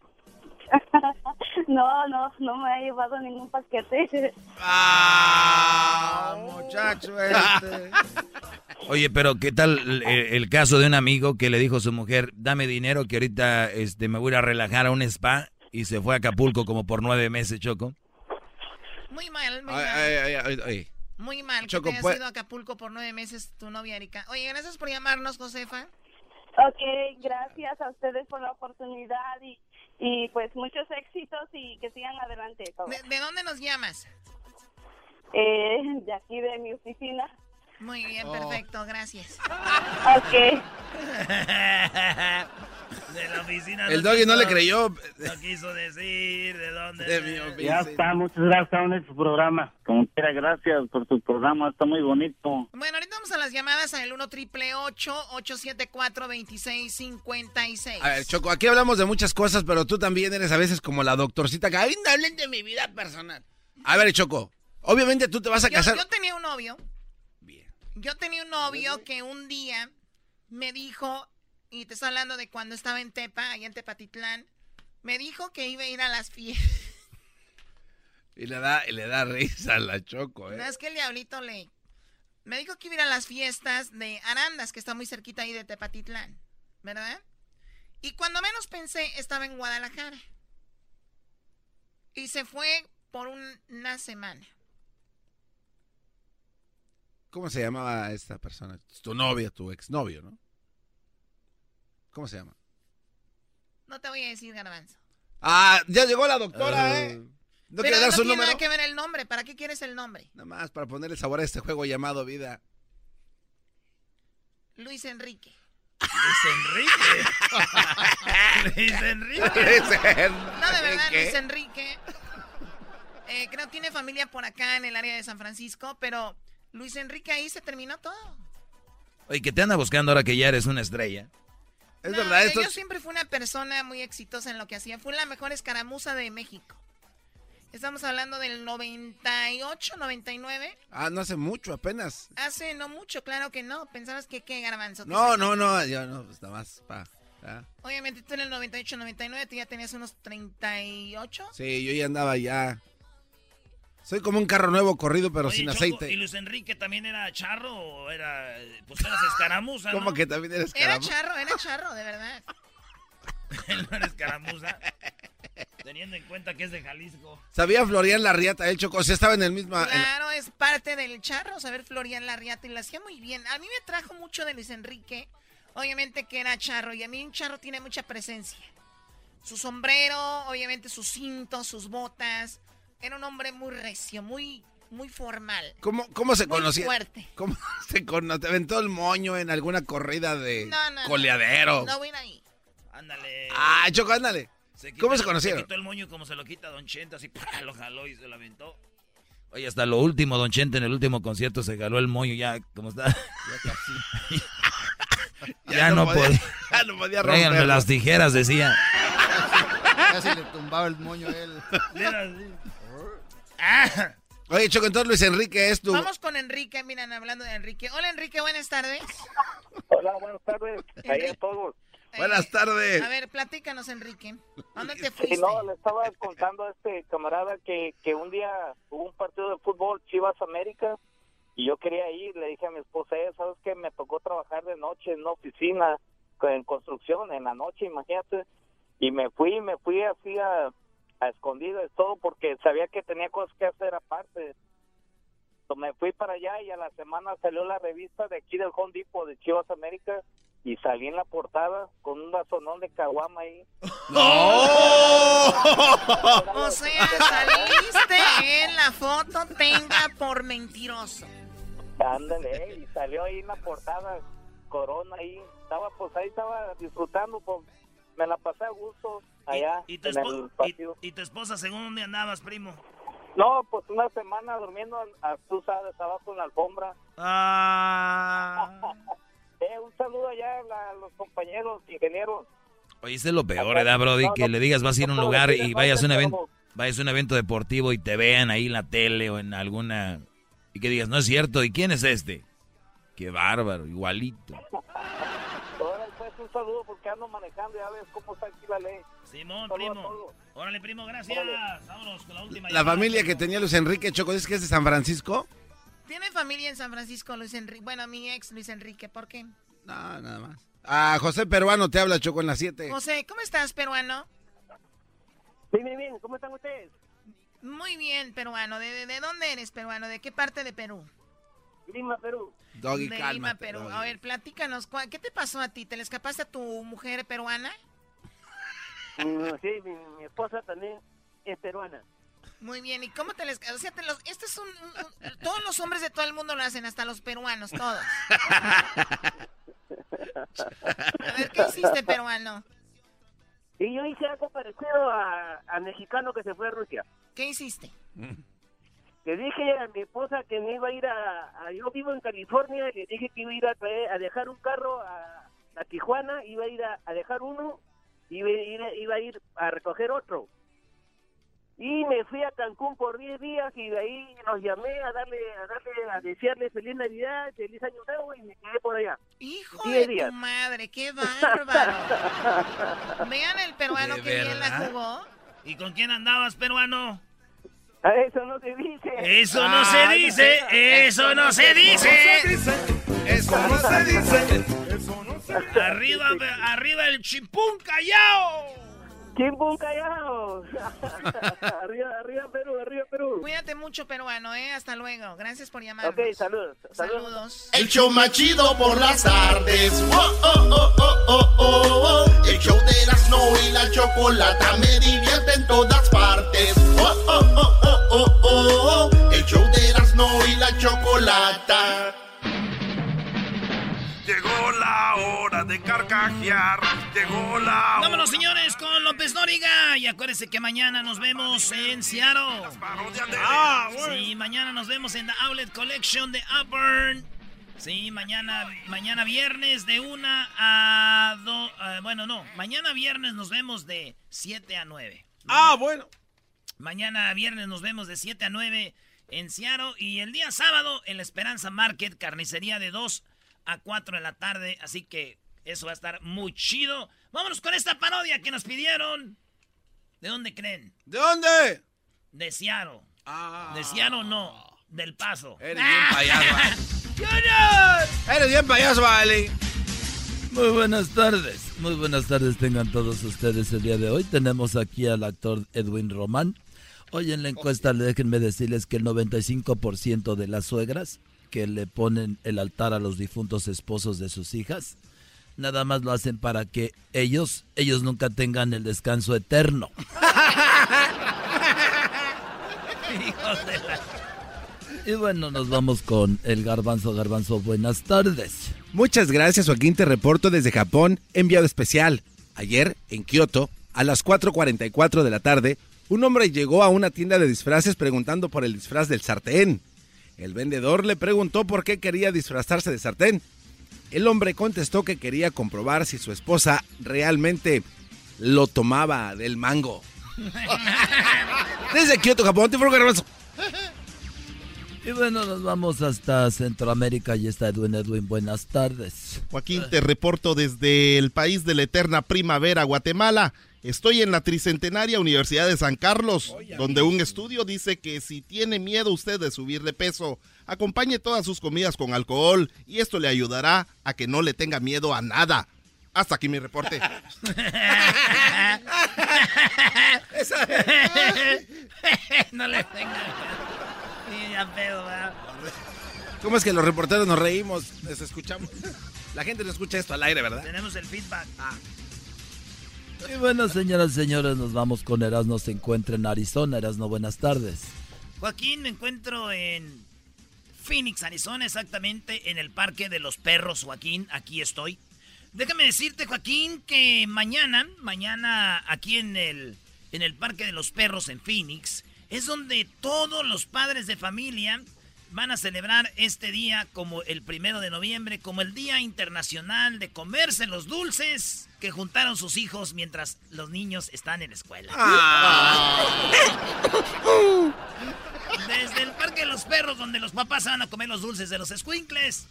No, no, no me ha llevado ningún paquete. Ah, muchacho este. Oye, pero ¿qué tal el, el caso de un amigo que le dijo a su mujer, dame dinero que ahorita este, me voy a relajar a un spa y se fue a Acapulco como por nueve meses, Choco? Muy mal, muy Ay, mal. ay, ay, ay, ay. Muy mal que Choco, te hayas pues- ido a Acapulco por nueve meses tu novia Erika. Oye, gracias por llamarnos, Josefa. Ok, gracias a ustedes por la oportunidad y, y pues muchos éxitos y que sigan adelante. todos. ¿De, de dónde nos llamas? Eh, de aquí de mi oficina. Muy bien, Oh. perfecto, gracias. Ok. De la oficina. El doggy no le creyó. No quiso decir de dónde. De mi Ya está, muchas gracias por su programa. Como quiera, gracias por su programa, está muy bonito. Bueno, ahorita vamos a las llamadas al 1 triple 874 2656 A ver, Choco, aquí hablamos de muchas cosas, pero tú también eres a veces como la doctorcita que "Ay, no hablen de mi vida personal. A ver, Choco, obviamente tú te vas a Yo, casar. yo tenía un novio. Yo tenía un novio que un día me dijo, y te estoy hablando de cuando estaba en Tepa, allá en Tepatitlán, me dijo que iba a ir a las fiestas. Y le da, y le da risa a la Choco, No ¿eh? es que el diablito le... Me dijo que iba a ir a las fiestas de Arandas, que está muy cerquita ahí de Tepatitlán, ¿verdad? Y cuando menos pensé, estaba en Guadalajara. Y se fue por un- una semana. ¿Cómo se llamaba esta persona? Tu novia, tu exnovio, ¿no? ¿Cómo se llama? No te voy a decir, garbanzo. Ah, ya llegó la doctora, Ah. ¿eh? ¿No Pero dar no su tiene número? nada que ver el nombre. ¿Para qué quieres el nombre? Nada más para ponerle sabor a este juego llamado vida. Luis Enrique. Luis Enrique. Luis Enrique. No, de verdad, Luis Enrique. Eh, creo que tiene familia por acá en el área de San Francisco, pero Luis Enrique ahí se terminó todo. Oye, que te anda buscando ahora que ya eres una estrella. Es No, verdad, esto Yo siempre fui una persona muy exitosa en lo que hacía. Fui la mejor escaramuza de México. Estamos hablando del 98, 99. Ah, no hace mucho, apenas. Hace no mucho, claro que no. Pensabas que qué garbanzo. No, no, no, yo no, pues nada más, pa. ah. Obviamente tú en el 98, 99, tú ya tenías unos 38. Sí, yo ya andaba ya. Soy como un carro nuevo corrido, pero Oye, sin Choco, aceite. ¿Y Luis Enrique también era charro o era. Pues eras escaramuza? ¿Cómo ¿no? que también eres Era caramba? charro, era charro, de verdad. Él no era escaramuza. Teniendo en cuenta que es de Jalisco. Sabía Florian Larriata, él chocó, sí estaba en el mismo... en- Claro, es parte del charro, saber Florian Larriata y lo hacía muy bien. A mí me trajo mucho de Luis Enrique, obviamente que era charro, y a mí un charro tiene mucha presencia. Su sombrero, obviamente sus cintos, sus botas. Era un hombre muy recio, muy, muy formal. ¿Cómo, ¿Cómo se Muy conocía? fuerte. ¿Cómo se conoció? ¿Te aventó el moño en alguna corrida de No, no, no. coleadero? No voy ahí. Ándale. Ah, Choco, ándale. Se ¿Cómo se conocieron? quitó el moño como se lo quita Don Chente, así ¡pah! lo jaló y se lo aventó. Oye, hasta lo último, Don Chente, en el último concierto se galó el moño ya, como está. Ya, no, podía. Ya no podía Tráiganme romperlo. las tijeras, decía. Casi le tumbaba el moño a él. Ah. Oye, Choco, entonces Luis Enrique es tu... Vamos con Enrique, miren, hablando de Enrique. Hola, Enrique, buenas tardes. Hola, buenas tardes. Ahí a todos. Buenas tardes. A ver, platícanos, Enrique. ¿Dónde te Sí, fuiste? no, le estaba contando a este camarada que, que un día hubo un partido de fútbol Chivas América y yo quería ir. Le dije a mi esposa, "Eh, ¿sabes qué? Me tocó trabajar de noche en una oficina en construcción en la noche, imagínate. Y me fui, me fui así a, a escondidas, todo porque sabía que tenía cosas que hacer aparte. So, me fui para allá y a la semana salió la revista de aquí del Home Depot de Chivas América y salí en la portada con un vasonón de caguama ahí. O sea, saliste en la foto, tenga por mentiroso. Ándale, y salió ahí en la portada, Corona ahí. Estaba, pues ahí estaba disfrutando, pues me la pasé a gusto allá ¿Y tu, en el partido. y, y tu esposa, según dónde andabas, primo? No, pues una semana durmiendo, a, tú sabes, abajo en la alfombra. Ah. Eh, un saludo allá a, la- a los compañeros ingenieros. Oye, eso es lo peor, ¿verdad, Brody? Que le digas vas a ir a un lugar y vayas a un evento, vayas a un evento deportivo y te vean ahí en la tele o en alguna y que digas, no es cierto, ¿y quién es este? Qué bárbaro, igualito. Un saludo porque ando manejando, ya ves cómo está aquí la ley. Simón, Saludo primo. Órale, primo, gracias. Vámonos con la última. La llamada. familia que tenía Luis Enrique, Choco, ¿es que es de San Francisco? ¿Tiene familia en San Francisco, Luis Enrique? Bueno, mi ex, Luis Enrique, ¿por qué? No, nada más. Ah, José Peruano te habla, Choco, en las 7. José, ¿cómo estás, peruano? Bien, bien, bien, ¿cómo están ustedes? Muy bien, peruano. ¿De, de, de dónde eres, peruano? ¿De qué parte de Perú? Lima, Perú. Doggy, de cálmate, Lima, Perú. Doggy. A ver, platícanos, ¿cuál- ¿qué te pasó a ti? ¿Te le escapaste a tu mujer peruana? Mm, sí, mi, mi esposa también es peruana. Muy bien, ¿y cómo te les... O sea, te los... este es un, un- un- Todos los hombres de todo el mundo lo hacen, hasta los peruanos, todos. A ver, ¿qué hiciste, peruano? Y yo hice algo parecido a, a mexicano que se fue a Rusia. ¿Qué hiciste? Le dije a mi esposa que me iba a ir a, a- yo vivo en California, y le dije que iba a ir a, traer- a dejar un carro a, a Tijuana, iba a ir a, a dejar uno, y iba, a ir- iba a ir a recoger otro. Y me fui a Cancún por 10 días y de ahí los llamé a darle, a darle, a desearle feliz Navidad, feliz Año Nuevo y me quedé por allá. Hijo 10 de días. tu madre, qué bárbaro. Vean el peruano ¿De que bien la jugó. ¿Y con quién andabas, peruano? Eso no se dice. Eso no se dice, eso no se dice. Eso no se dice. Arriba, arriba el chimpún callao. Chimpún callao. arriba, arriba Perú, arriba Perú. Cuídate mucho, peruano, ¿eh? Hasta luego. Gracias por llamar. Ok, saludos. Saludos. El show más chido por las tardes. Oh, oh, oh, oh, oh, oh, oh. El show de Erasmo y la chocolata me divierte en todas partes. Oh, oh, oh, de carcajear. Llegó la hora. Vámonos, señores, con López Dóriga. Y acuérdense que mañana nos vemos en Seattle. Ah, bueno. Sí, mañana nos vemos en The Outlet Collection de Auburn. Sí, mañana, mañana viernes de 1 a 2. bueno, no. Mañana viernes nos vemos de 7 a 9. Ah, bueno. Mañana viernes nos vemos de 7 a 9 en Seattle. Y el día sábado en la Esperanza Market, carnicería de 2 a 4 de la tarde. Así que eso va a estar muy chido. Vámonos con esta parodia que nos pidieron. ¿De dónde creen? ¿De dónde? De Seattle. De Seattle no, del Paso. Eres bien payaso, ¿eh? Eres bien payaso, vale. Muy buenas tardes, muy buenas tardes tengan todos ustedes el día de hoy. Tenemos aquí al actor Edwin Román. Hoy en la encuesta déjenme decirles que el 95% de las suegras que le ponen el altar a los difuntos esposos de sus hijas, nada más lo hacen para que ellos, ellos nunca tengan el descanso eterno. Hijos de la- Y bueno, nos vamos con el garbanzo, garbanzo, buenas tardes. Muchas gracias, Joaquín. Te reporto desde Japón, enviado especial. Ayer, en Kioto, a las 4.44 de la tarde, un hombre llegó a una tienda de disfraces preguntando por el disfraz del sartén. El vendedor le preguntó por qué quería disfrazarse de sartén. El hombre contestó que quería comprobar si su esposa realmente lo tomaba del mango. Desde Kioto, Japón, te garbanzo. Y bueno, nos vamos hasta Centroamérica y está Edwin Edwin, buenas tardes. Joaquín, te reporto desde el país de la eterna primavera, Guatemala. Estoy en la Tricentenaria Universidad de San Carlos, donde un estudio dice que si tiene miedo usted de subir de peso, acompañe todas sus comidas con alcohol y esto le ayudará a que no le tenga miedo a nada. Hasta aquí mi reporte. no le tengan. Sí, ya pedo, ¿verdad? ¿Cómo es que los reporteros nos reímos? Les escuchamos. La gente no escucha esto al aire, ¿verdad? Tenemos el feedback. Y bueno, señoras y señores, nos vamos con Erasmo. Se encuentra en Arizona. Erasmo, buenas tardes. Joaquín, me encuentro en Phoenix, Arizona, exactamente en el Parque de los Perros, Joaquín. Aquí estoy. Déjame decirte, Joaquín, que mañana, mañana aquí en el, en el Parque de los Perros en Phoenix, es donde todos los padres de familia van a celebrar este día como el primero de noviembre, como el Día Internacional de comerse los dulces que juntaron sus hijos mientras los niños están en la escuela. Desde el Parque de los Perros, donde los papás van a comer los dulces de los squinkles.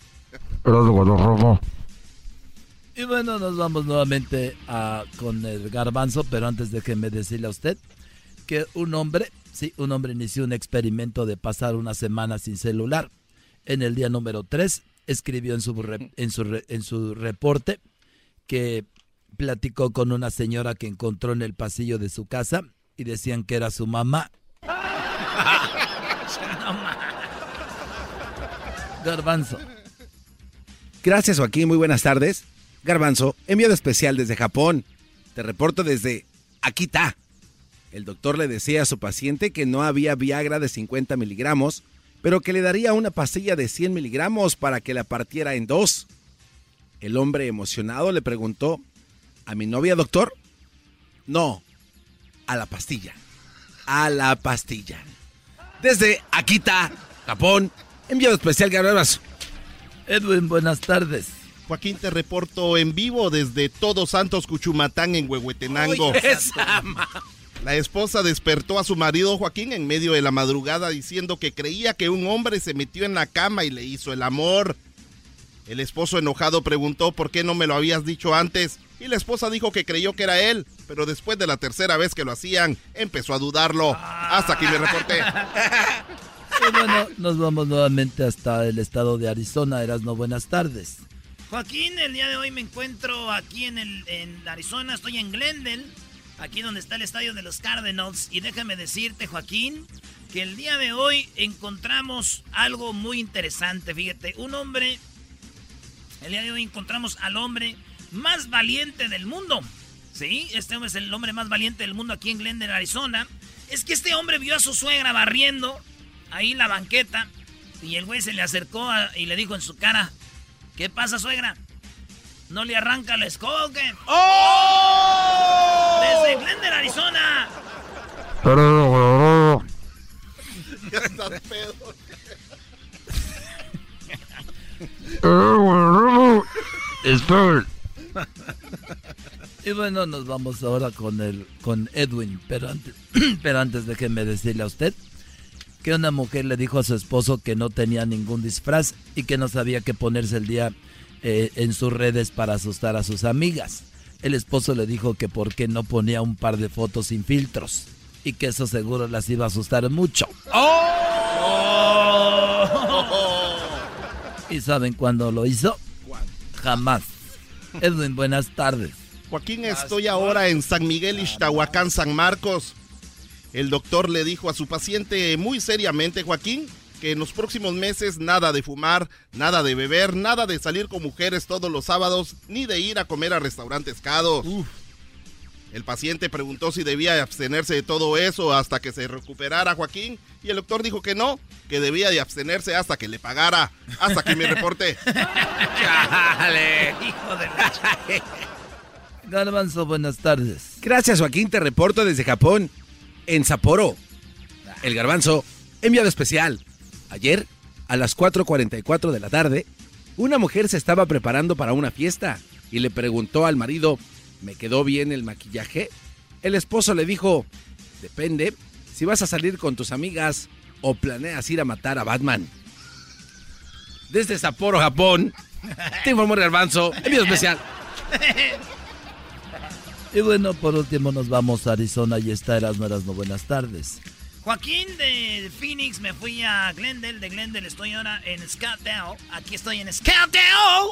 Y bueno, nos vamos nuevamente a, con el garbanzo, pero antes déjeme decirle a usted que un hombre, sí, un hombre inició un experimento de pasar una semana sin celular. En el día número 3 escribió en su, re- en su, re- en su reporte que platicó con una señora que encontró en el pasillo de su casa y decían que era su mamá. Garbanzo. Gracias, Joaquín. Muy buenas tardes. Garbanzo, enviado especial desde Japón. Te reporto desde Akita. El doctor le decía a su paciente que no había Viagra de 50 miligramos, pero que le daría una pastilla de 100 miligramos para que la partiera en dos. El hombre emocionado le preguntó, ¿a mi novia, doctor? No, a la pastilla. A la pastilla. Desde Akita, Japón, enviado especial Garbanzo. Edwin, buenas tardes. Joaquín, te reporto en vivo desde Todos Santos Cuchumatán en Huehuetenango. La esposa despertó a su marido Joaquín en medio de la madrugada diciendo que creía que un hombre se metió en la cama y le hizo el amor. El esposo enojado preguntó por qué no me lo habías dicho antes y la esposa dijo que creyó que era él, pero después de la tercera vez que lo hacían empezó a dudarlo. Hasta aquí me reporté. Y bueno, nos vamos nuevamente hasta el estado de Arizona. Erasno, buenas tardes. Joaquín, el día de hoy me encuentro aquí en, el, en Arizona, estoy en Glendale, aquí donde está el estadio de los Cardinals. Y déjame decirte, Joaquín, que el día de hoy encontramos algo muy interesante. Fíjate, un hombre, el día de hoy encontramos al hombre más valiente del mundo. Sí, este hombre es el hombre más valiente del mundo aquí en Glendale, Arizona. Es que este hombre vio a su suegra barriendo ahí la banqueta y el güey se le acercó a- y le dijo en su cara, ¿qué pasa, suegra? ¿No le arranca la escoba o qué? Desde Glendale, Arizona. Y bueno, nos vamos ahora con el con Edwin, pero antes, pero antes déjeme decirle a usted que una mujer le dijo a su esposo que no tenía ningún disfraz y que no sabía qué ponerse el día eh, en sus redes para asustar a sus amigas. El esposo le dijo que por qué no ponía un par de fotos sin filtros y que eso seguro las iba a asustar mucho. ¿Y saben cuándo lo hizo? Jamás. Edwin, buenas tardes. Joaquín, estoy ahora en San Miguel Ixtahuacán, San Marcos. El doctor le dijo a su paciente muy seriamente, Joaquín, que en los próximos meses nada de fumar, nada de beber, nada de salir con mujeres todos los sábados, ni de ir a comer a restaurantes caros. El paciente preguntó si debía abstenerse de todo eso hasta que se recuperara Joaquín y el doctor dijo que no, que debía de abstenerse hasta que le pagara. Hasta aquí mi reporte. Chale. Hijo de la... Garbanzo, buenas tardes. Gracias, Joaquín. Te reporto desde Japón, en Sapporo. El garbanzo, enviado especial. Ayer, a las 4.44 de la tarde, una mujer se estaba preparando para una fiesta y le preguntó al marido, ¿me quedó bien el maquillaje? El esposo le dijo, depende si vas a salir con tus amigas o planeas ir a matar a Batman. Desde Sapporo, Japón, te informó garbanzo, enviado especial. Y bueno, por último nos vamos a Arizona y está Erasmo Erasmo. Buenas tardes. Joaquín de Phoenix, me fui a Glendale. De Glendale estoy ahora en Scottsdale. Aquí estoy en Scottsdale.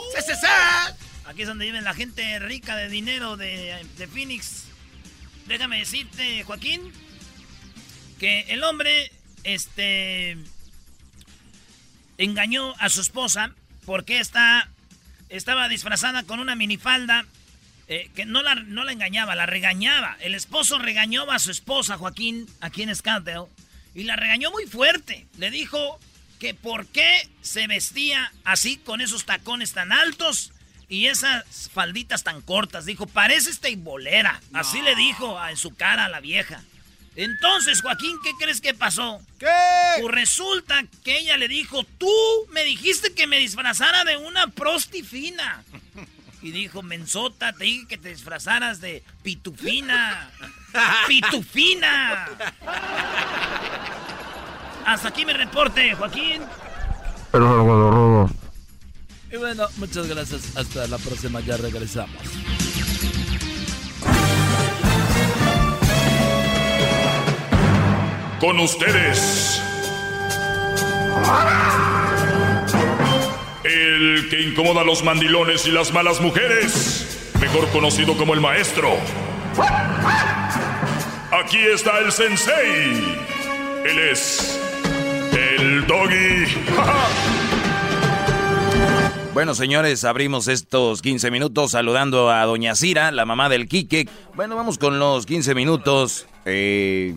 Aquí es donde vive la gente rica de dinero de, de Phoenix. Déjame decirte, Joaquín, que el hombre, este, engañó a su esposa porque está, estaba disfrazada con una minifalda eh, que no la, no la engañaba, la regañaba. El esposo regañó a su esposa, Joaquín, aquí en Scottsdale, y la regañó muy fuerte. Le dijo que por qué se vestía así con esos tacones tan altos y esas falditas tan cortas. Dijo, parece bolera. Así le dijo a- en su cara a la vieja. Entonces, Joaquín, ¿qué crees que pasó? ¿Qué? Pues resulta que ella le dijo, tú me dijiste que me disfrazara de una prosti fina. Y dijo, mensota, te dije que te disfrazaras de pitufina. ¡Pitufina! Hasta aquí mi reporte, Joaquín. Y bueno, muchas gracias. Hasta la próxima, ya regresamos. Con ustedes. El que incomoda a los mandilones y las malas mujeres. Mejor conocido como el maestro. Aquí está el sensei. Él es. El doggy. Bueno, señores, abrimos estos 15 minutos saludando a Doña Cira, la mamá del Quique. Bueno, vamos con los 15 minutos. Eh,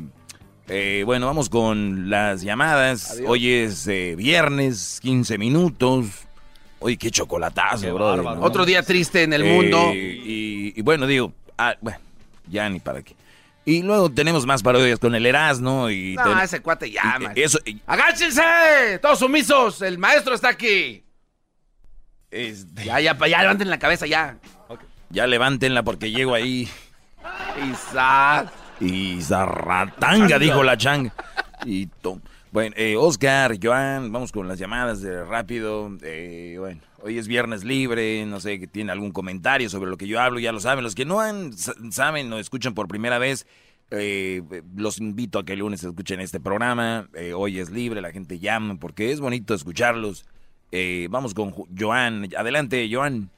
eh, bueno, vamos con las llamadas. Hoy es eh, viernes, 15 minutos. Oye, qué chocolatazo, Qué brother, bárbaro. ¿no? Otro día triste en el Eh, mundo. Y, y bueno, digo, ah, bueno, ya ni para qué. Y luego tenemos más parodias con el Erasmo y... No, ten- ese cuate man. Eso, y- ¡Agáchense! ¡Todos sumisos! ¡El maestro está aquí! este, Ya, ya, ya, levanten la cabeza, ya. ya levántenla porque llego ahí. Isa. Y zarratanga, Changa. dijo la changa. Y to- bueno, eh, Oscar, Joan, vamos con las llamadas de rápido. Eh, bueno, hoy es viernes libre, no sé que tiene algún comentario sobre lo que yo hablo, ya lo saben. Los que no han, sa- saben o escuchan por primera vez, eh, los invito a que el lunes escuchen este programa. Eh, hoy es libre, la gente llama porque es bonito escucharlos. Eh, vamos con Joan. Adelante, Joan.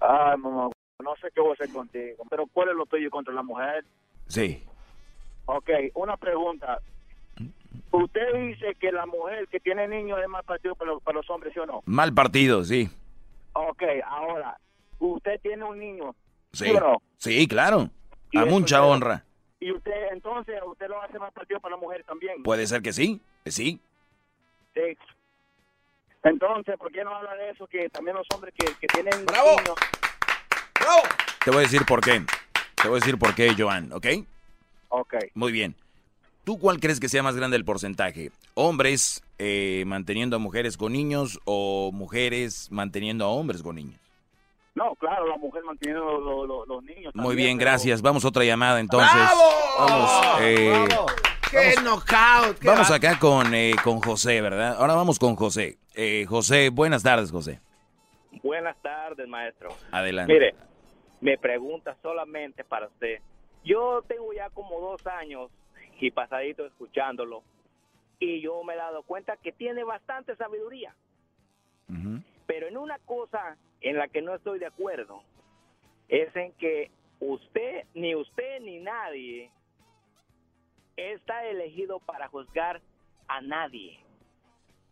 Ay, mamá, no sé qué voy a hacer contigo, pero ¿cuál es lo tuyo contra la mujer? Sí. Ok, una pregunta. Usted dice que la mujer que tiene niños es más partido para los, para los hombres, ¿sí o no? Mal partido, sí. Ok, ahora, usted tiene un niño, ¿sí, Sí, o no? sí claro. Y A mucha ya- honra. Y usted, entonces, usted lo hace más partido para la mujer también. Puede ser que sí, que sí. Sí. Entonces, ¿por qué no habla de eso? Que también los hombres que, que tienen niños... Te voy a decir por qué. Te voy a decir por qué, Joan, ¿ok? Ok. Muy bien. ¿Tú cuál crees que sea más grande el porcentaje? ¿Hombres eh, manteniendo a mujeres con niños o mujeres manteniendo a hombres con niños? No, claro, la mujer manteniendo los, los- niños. Muy también, bien, pero- gracias. Vamos a otra llamada entonces. Vamos, eh, ¡Qué knockout! qué vamos va- acá con, eh, con José, ¿verdad? Ahora vamos con José. Eh, José, buenas tardes, José. Buenas tardes, maestro. Adelante. Mire, me pregunta solamente para usted. Yo tengo ya como dos años y pasadito escuchándolo y yo me he dado cuenta que tiene bastante sabiduría. Pero en una cosa en la que no estoy de acuerdo es en que usted, ni usted ni nadie está elegido para juzgar a nadie.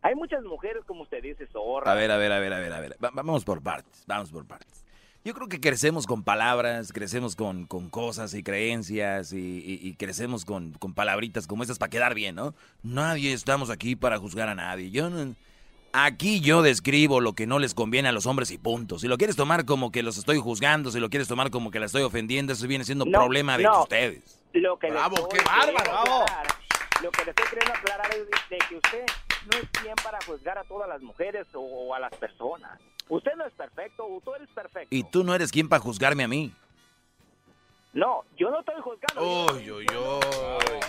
Hay muchas mujeres, como usted dice, zorras. A ver, a ver, a ver, a ver, a ver. Va- vamos por partes, vamos por partes. Yo creo que crecemos con palabras, crecemos con, con cosas y creencias y, y- y crecemos con, con palabritas como estas para quedar bien, ¿no? Nadie estamos aquí para juzgar a nadie. Yo no- aquí yo describo lo que no les conviene a los hombres y punto. Si lo quieres tomar como que los estoy juzgando, si lo quieres tomar como que la estoy ofendiendo, eso viene siendo No, problema de no. ustedes. Lo que Bravo, qué bárbaro, bravo. Lo que le estoy queriendo aclarar es de que usted no es quien para juzgar a todas las mujeres o, o a las personas. Usted no es perfecto, tú eres perfecto. Y tú no eres quien para juzgarme a mí. No, yo no estoy juzgando. Uy, uy, uy.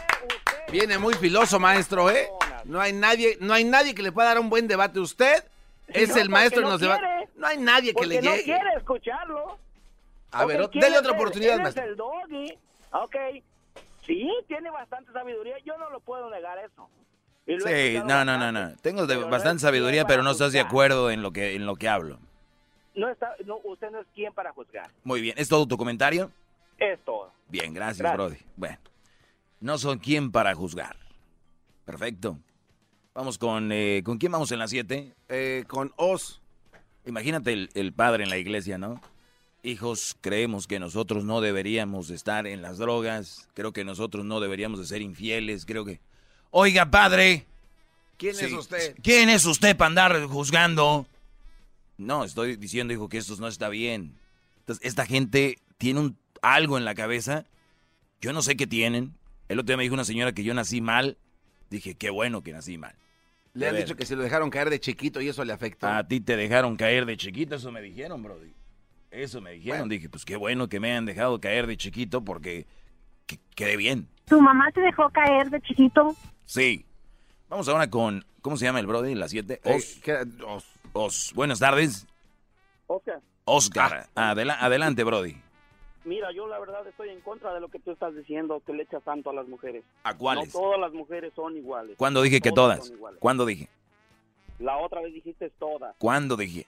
Viene muy filoso, maestro, ¿eh? No hay nadie, no hay nadie que le pueda dar un buen debate. Usted es No, el maestro porque en los no hay nadie que le no llegue. quiere escucharlo. A ver, dele ¿quién otra es oportunidad, Él maestro. Es el doggy. Ok. Sí, tiene bastante sabiduría. Yo no lo puedo negar eso. Sí, no, no, no, no. Tengo de- pero no bastante sabiduría, pero no estás de acuerdo en lo que en lo que hablo. No está, no, usted no es quien para juzgar. Muy bien, ¿es todo tu comentario? Es todo. Bien, gracias, Gracias. Brody. Bueno, no son quien para juzgar. Perfecto. Vamos con, eh, ¿con quién vamos en las 7? con Os. Imagínate el, el padre en la iglesia, ¿no? Hijos, creemos que nosotros no deberíamos estar en las drogas, creo que nosotros no deberíamos de ser infieles, creo que... Oiga, padre. ¿Quién Sí, es usted? ¿Quién es usted para andar juzgando? No, estoy diciendo, hijo, que esto no está bien. Entonces, esta gente tiene un, algo en la cabeza. Yo no sé qué tienen. El otro día me dijo una señora que yo nací mal. Dije, qué bueno que nací mal. Le han ver. dicho que se lo dejaron caer de chiquito y eso le afectó. A ti te dejaron caer de chiquito, eso me dijeron, Brody. Eso me dijeron. Dije, pues qué bueno que me han dejado caer de chiquito porque que- quedé bien. ¿Tu mamá te dejó caer de chiquito? Sí. Vamos ahora con, ¿cómo se llama el Brody? Las 7. Eh, Os. Os. Os. Buenas tardes. Oscar, Oscar. Adela- adelante, Brody. mira, yo la verdad estoy en contra de lo que tú estás diciendo, que le echas tanto a las mujeres. ¿A cuáles? No todas las mujeres son iguales. ¿Cuándo dije que Todas todas? son iguales. ¿Cuándo dije? La otra vez dijiste todas. ¿Cuándo dije?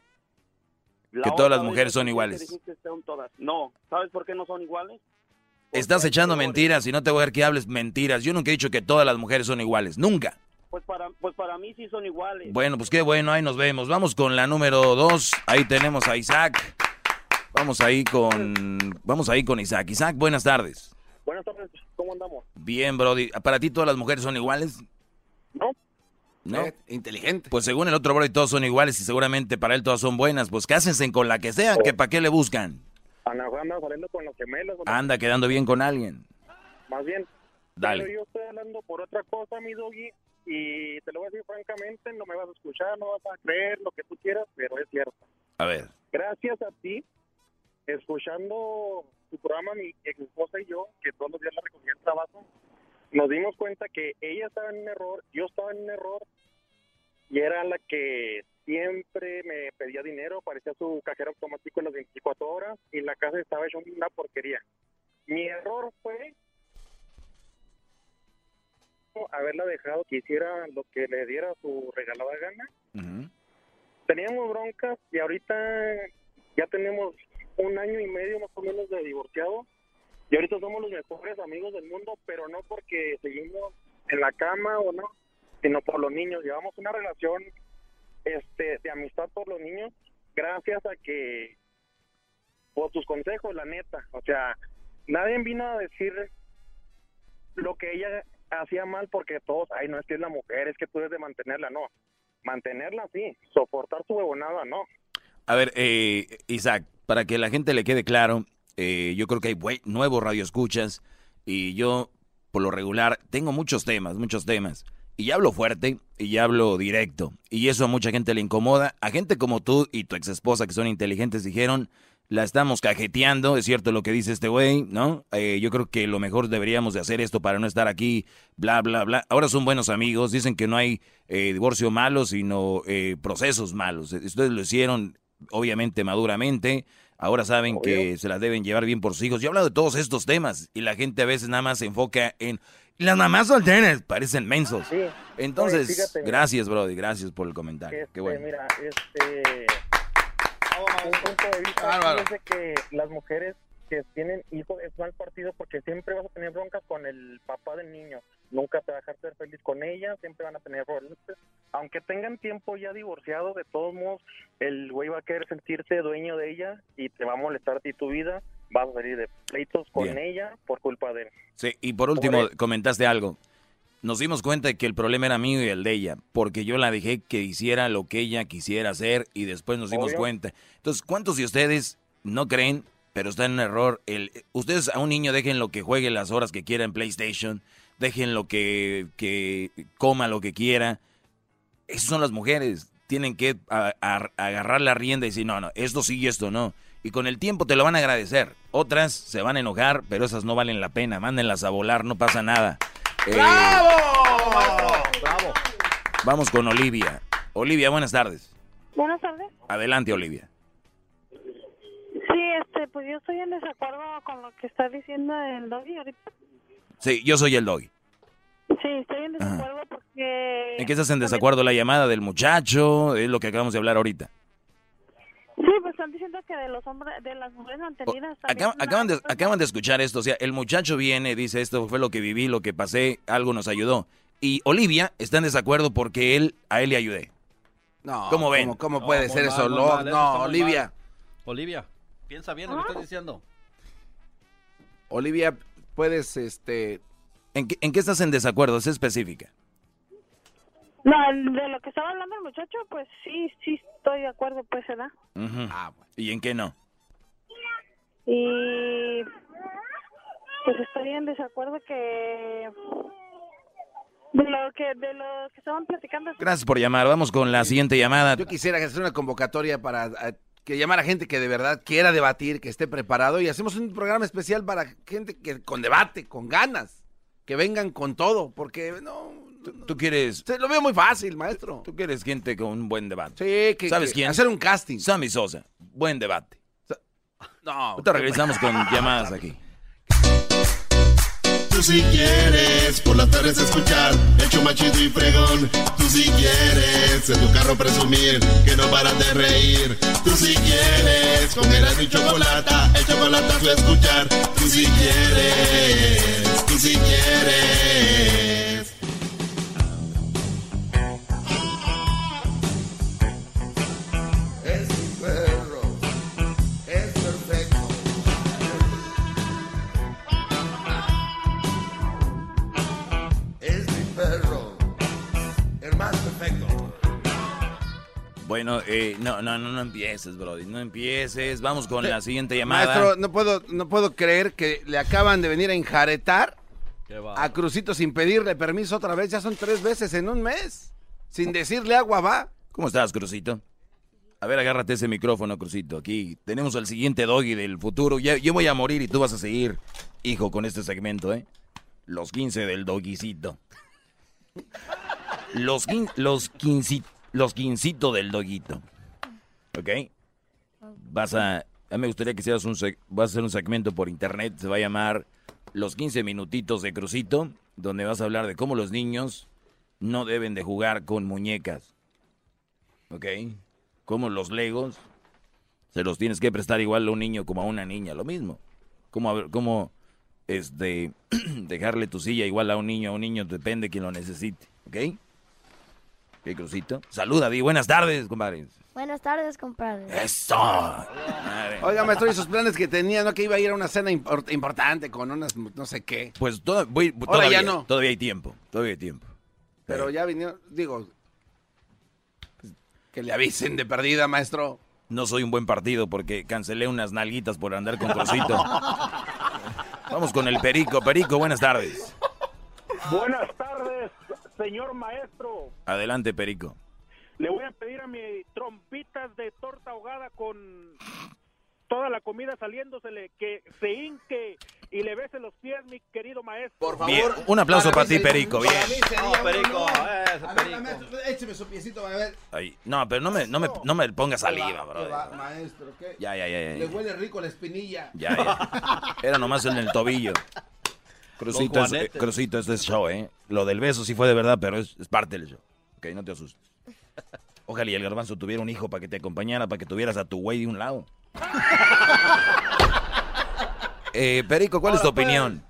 La Que todas las mujeres son dijiste iguales. que dijiste son todas. No, ¿sabes por qué no son iguales? Estás echando mentiras y no te voy a ver que hables mentiras. Yo nunca he dicho que todas las mujeres son iguales. Nunca. Pues para, pues para mí sí son iguales. Bueno, pues qué bueno, ahí nos vemos. Vamos con la número dos. Ahí tenemos a Isaac. Vamos ahí con. Vamos ahí con Isaac. Isaac, buenas tardes. Buenas tardes, ¿cómo andamos? Bien, Brody. ¿Para ti todas las mujeres son iguales? No. ¿No? Eh, inteligente. Pues según el otro Brody todos son iguales y seguramente para él todas son buenas. Pues cásense con la que sea, que para qué le buscan. A lo mejor anda saliendo con los gemelos. no- Anda quedando bien con alguien. Más bien. Dale. Pero yo estoy hablando por otra cosa, mi doggy, y te lo voy a decir francamente, no me vas a escuchar, no vas a creer lo que tú quieras, pero es cierto. A ver. Gracias a ti, escuchando tu programa, mi ex esposa y yo, que todos los días la recogía el trabajo, nos dimos cuenta que ella estaba en un error, yo estaba en un error, y era la que siempre me pedía dinero, parecía su cajero automático en las 24 horas, y la casa estaba hecha una porquería. Mi error fue haberla dejado que hiciera lo que le diera su regalada gana. Teníamos broncas y ahorita ya tenemos un año y medio más o menos de divorciado y ahorita somos los mejores amigos del mundo, pero no porque seguimos en la cama o no, sino por los niños. Llevamos una relación este de amistad por los niños gracias a que por tus consejos, la neta. O sea, nadie vino a decir lo que ella hacía mal porque todos, ay, no es que es la mujer, es que tú debes de mantenerla, no. Mantenerla sí, soportar su huevonada, no. A ver, eh, Isaac, para que la gente le quede claro, eh, yo creo que hay nuevos radioescuchas y yo, por lo regular, tengo muchos temas, muchos temas. Y ya hablo fuerte y ya hablo directo. Y eso a mucha gente le incomoda. A gente como tú y tu ex esposa, que son inteligentes, dijeron, la estamos cajeteando, es cierto lo que dice este güey, ¿no? Eh, yo creo que lo mejor deberíamos de hacer esto para no estar aquí, bla, bla, bla. Ahora son buenos amigos, dicen que no hay eh, divorcio malo, sino eh, procesos malos. Ustedes lo hicieron, obviamente, maduramente. Ahora saben que se las deben llevar bien por sus hijos. Yo he hablado de todos estos temas y la gente a veces nada más se enfoca en las mamás solteras, parecen mensos. Entonces, Oye, fíjate, gracias, Brody, gracias por el comentario. Este, Qué bueno. Mira, este, un punto de vista Bárbaro. fíjese que las mujeres que tienen hijos es mal partido porque siempre vas a tener broncas con el papá del niño. Nunca te va a dejar ser feliz con ella, siempre van a tener problemas. Aunque tengan tiempo ya divorciado, de todos modos, el güey va a querer sentirse dueño de ella y te va a molestar a ti tu vida. Vas a salir de pleitos con Bien. ella por culpa de él. Sí, y por último, Por comentaste algo. Nos dimos cuenta de que el problema era mío y el de ella, porque yo la dejé que hiciera lo que ella quisiera hacer y después nos dimos Obvio. cuenta. Entonces, ¿cuántos de ustedes no creen, pero está en un error? El, ustedes a un niño dejen lo que juegue las horas que quiera en PlayStation, dejen lo que, que coma lo que quiera. Esas son las mujeres. Tienen que a- a- agarrar la rienda y decir, no, no, esto sí y esto no. Y con el tiempo te lo van a agradecer. Otras se van a enojar, pero esas no valen la pena. Mándenlas a volar, no pasa nada. Eh, ¡Bravo! Vamos con Olivia. Olivia, buenas tardes. Buenas tardes. Adelante, Olivia. Sí, este, pues yo estoy en desacuerdo con lo que está diciendo el doggy ahorita. Sí, yo soy el doggy. Sí, estoy en desacuerdo porque... ¿En qué estás en desacuerdo? ¿La llamada del muchacho? Es lo que acabamos de hablar ahorita. Sí, pues están diciendo que de los hombres, de las mujeres mantenidas acaban, de, acaban de escuchar esto. O sea, el muchacho viene, dice esto fue lo que viví, lo que pasé, algo nos ayudó. Y Olivia está en desacuerdo porque él, a él le ayudé. No, ¿Cómo ven? ¿Cómo, cómo puede ser eso? No, no, Olivia. Olivia, piensa bien lo que estás diciendo. Olivia, puedes, este... ¿En qué, en qué estás en desacuerdo? Es específica. No, de lo que estaba hablando el muchacho, pues sí, sí estoy de acuerdo, pues, ¿verdad? Ujú. ¿Y en qué no? Y pues estoy en desacuerdo que de lo que de lo que estaban platicando. Gracias por llamar. Vamos con la siguiente llamada. Yo quisiera hacer una convocatoria para eh, que llamar a gente que de verdad quiera debatir, que esté preparado y hacemos un programa especial para gente que con debate, con ganas, que vengan con todo, porque no, ¿Tú quieres? Se lo veo muy fácil, maestro. Tú quieres gente con un buen debate. Sí, que, ¿Sabes que quién? Hacer un casting. Sammy Sosa. Buen debate. No. Ahorita regresamos con llamadas aquí. Tú si quieres por las tardes escuchar más chido y fregón. Tú si quieres en tu carro presumir que no paras de reír. Tú si quieres con el y chocolate, el chocolate a escuchar. Tú si quieres, tú si quieres. Bueno, eh, no, no, no, no empieces, Brody. No empieces. Vamos con la siguiente llamada. Maestro, no puedo, no puedo creer que le acaban de venir a enjaretar a Crucito sin pedirle permiso otra vez. Ya son tres veces en un mes. Sin decirle agua va. ¿Cómo estás, Crucito? A ver, agárrate ese micrófono, Crucito. Aquí tenemos al siguiente doggy del futuro. Ya, yo voy a morir y tú vas a seguir, hijo, con este segmento, ¿eh? Los 15 del doguicito. Los, quin- los, quinci- los quincito del doguito. ¿Ok? Vas a... A mí me gustaría que seas un... Vas a hacer un segmento por internet. Se va a llamar Los 15 minutitos de Crucito. Donde vas a hablar de cómo los niños no deben de jugar con muñecas. ¿Ok? Como los legos, se los tienes que prestar igual a un niño como a una niña, lo mismo. Como, como este, dejarle tu silla igual a un niño, a un niño, depende de quien lo necesite, ¿ok? ¿Qué crucito? Saluda, Di, buenas tardes, compadre. Buenas tardes, compadre. ¡Eso! Oiga, maestro, y sus planes que tenía, ¿no? Que iba a ir a una cena impor- importante con unas no sé qué. Pues voy- Ahora todavía, ya no. todavía hay tiempo, todavía hay tiempo. Pero ya vinieron, digo, que le avisen de perdida, maestro. No soy un buen partido porque cancelé unas nalguitas por andar con Crucito. Vamos con el Perico. Perico, buenas tardes. Buenas tardes, señor maestro. Adelante, Perico. Le voy a pedir a mi trompitas de torta ahogada con toda la comida saliéndosele que se hinque y le bese los pies, mi querido maestro. Por Bien, un aplauso para ti, Perico. Bien. Perico, Écheme su piecito, a ver. Ay, no, pero no me, no me, no me ponga saliva, bro. ¿Qué va, maestro? ¿Qué? Ya, ya, ya, Le ya. huele rico la espinilla. Ya, ya. Era nomás en el tobillo. Crucito, es, eh. Crucito, este es show, ¿eh? Lo del beso sí fue de verdad, pero es, es parte del show. Ok, no te asustes. Ojalá y el garbanzo tuviera un hijo para que te acompañara, para que tuvieras a tu güey de un lado. Eh, Perico, ¿cuál es tu opinión?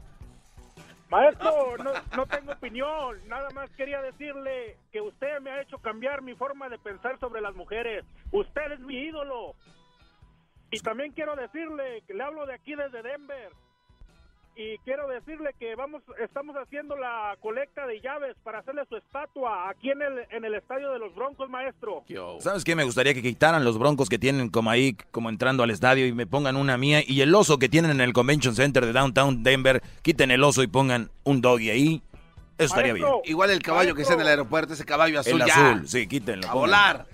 Maestro, no, no tengo opinión, nada más quería decirle que usted me ha hecho cambiar mi forma de pensar sobre las mujeres. Usted es mi ídolo. Y también quiero decirle que le hablo de aquí desde Denver. Y quiero decirle que vamos, estamos haciendo la colecta de llaves para hacerle su estatua aquí en el, en el estadio de los Broncos, maestro. ¿Sabes qué? Me gustaría que quitaran los broncos que tienen como ahí, como entrando al estadio y me pongan una mía. Y el oso que tienen en el Convention Center de Downtown Denver, quiten el oso y pongan un doggy ahí. Eso estaría bien. Igual el caballo que está en el aeropuerto, ese caballo azul El ya. azul, sí, quítenlo. A pongan. volar.